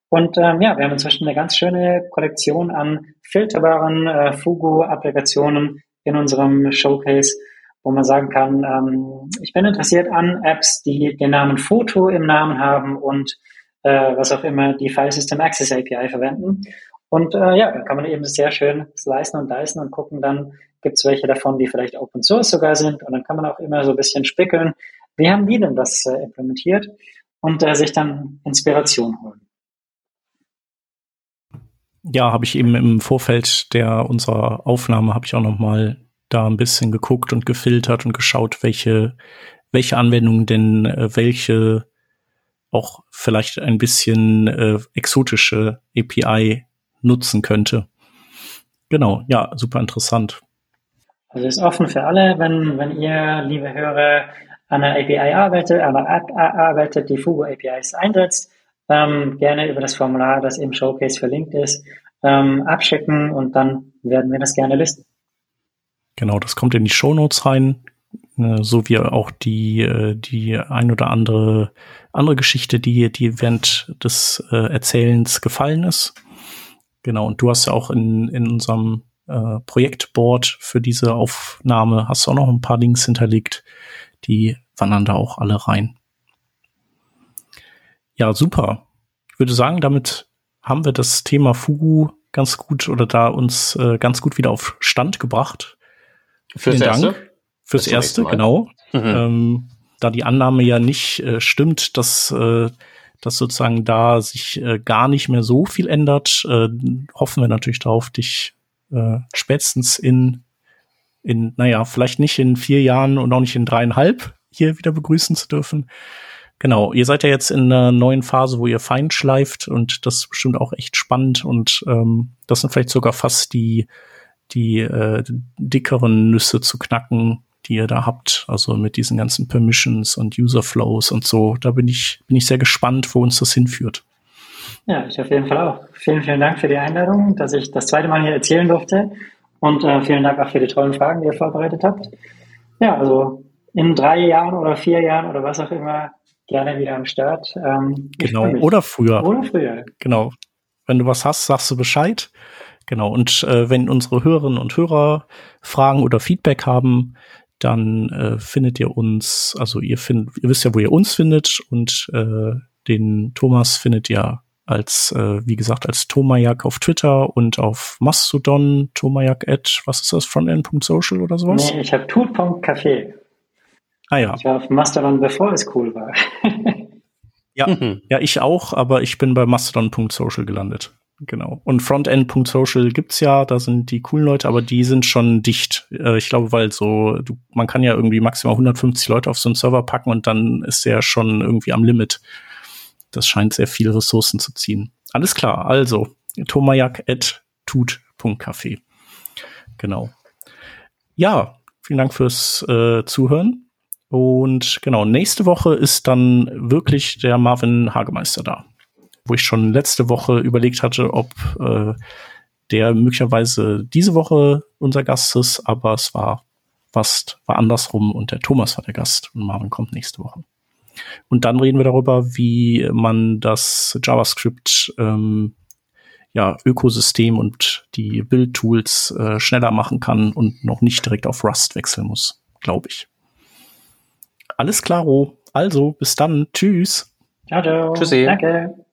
Und ähm, ja, wir haben inzwischen eine ganz schöne Kollektion an filterbaren äh, Fugu-Applikationen in unserem Showcase, wo man sagen kann, ähm, ich bin interessiert an Apps, die den Namen Foto im Namen haben und äh, was auch immer die File System Access API verwenden. Und äh, ja, da kann man eben sehr schön slicen und dicen und gucken, dann gibt es welche davon, die vielleicht Open Source sogar sind. Und dann kann man auch immer so ein bisschen spickeln, wie haben die denn das äh, implementiert und äh, sich dann Inspiration holen. Ja, habe ich eben im Vorfeld der unserer Aufnahme habe ich auch noch mal da ein bisschen geguckt und gefiltert und geschaut, welche welche Anwendungen denn äh, welche auch vielleicht ein bisschen äh, exotische API nutzen könnte. Genau, ja, super interessant. Also ist offen für alle, wenn, wenn ihr, liebe Hörer, an einer API arbeitet, an einer App arbeitet, die Fugu APIs einsetzt, ähm, gerne über das Formular, das im Showcase verlinkt ist, ähm, abschicken und dann werden wir das gerne listen. Genau, das kommt in die Show Notes rein, äh, so wie auch die, äh, die ein oder andere andere Geschichte, die, die während des äh, Erzählens gefallen ist. Genau, und du hast ja auch in, in unserem äh, Projektboard für diese Aufnahme, hast du auch noch ein paar Links hinterlegt, die wandern da auch alle rein. Ja, super. Ich würde sagen, damit haben wir das Thema Fugu ganz gut oder da uns äh, ganz gut wieder auf Stand gebracht. Fürs Vielen Dank. Erste? Fürs Erste, genau. Mhm. Ähm, da die Annahme ja nicht äh, stimmt, dass äh, dass sozusagen da sich äh, gar nicht mehr so viel ändert, äh, hoffen wir natürlich darauf, dich äh, spätestens in, in, naja, vielleicht nicht in vier Jahren und auch nicht in dreieinhalb hier wieder begrüßen zu dürfen. Genau, ihr seid ja jetzt in einer neuen Phase, wo ihr fein schleift und das ist bestimmt auch echt spannend und ähm, das sind vielleicht sogar fast die, die äh, dickeren Nüsse zu knacken, die ihr da habt, also mit diesen ganzen Permissions und User Flows und so. Da bin ich, bin ich sehr gespannt, wo uns das hinführt. Ja, ich auf jeden Fall auch. Vielen, vielen Dank für die Einladung, dass ich das zweite Mal hier erzählen durfte. Und äh, vielen Dank auch für die tollen Fragen, die ihr vorbereitet habt. Ja, also in drei Jahren oder vier Jahren oder was auch immer gerne wieder am Start. Ähm, genau, oder früher. Oder früher. Genau. Wenn du was hast, sagst du Bescheid. Genau. Und äh, wenn unsere Hörerinnen und Hörer Fragen oder Feedback haben, dann äh, findet ihr uns, also ihr findet, ihr wisst ja, wo ihr uns findet und äh, den Thomas findet ihr als, äh, wie gesagt, als Tomajak auf Twitter und auf Mastodon, Tomajak at, was ist das, frontend.social oder sowas? Nee, ich habe tut.café. Ah ja. Ich war auf Mastodon, bevor es cool war. ja, mhm. ja, ich auch, aber ich bin bei mastodon.social gelandet. Genau. Und Frontend.social gibt's ja, da sind die coolen Leute, aber die sind schon dicht. Äh, ich glaube, weil so, du, man kann ja irgendwie maximal 150 Leute auf so einen Server packen und dann ist der schon irgendwie am Limit. Das scheint sehr viele Ressourcen zu ziehen. Alles klar, also tomajak.tut.café. Genau. Ja, vielen Dank fürs äh, Zuhören. Und genau, nächste Woche ist dann wirklich der Marvin Hagemeister da wo ich schon letzte Woche überlegt hatte, ob äh, der möglicherweise diese Woche unser Gast ist, aber es war fast war andersrum und der Thomas war der Gast und Marvin kommt nächste Woche. Und dann reden wir darüber, wie man das JavaScript ähm, ja, Ökosystem und die Build-Tools äh, schneller machen kann und noch nicht direkt auf Rust wechseln muss, glaube ich. Alles klaro. Also, bis dann. Tschüss. Ciao, ciao. Tschüssi. Danke.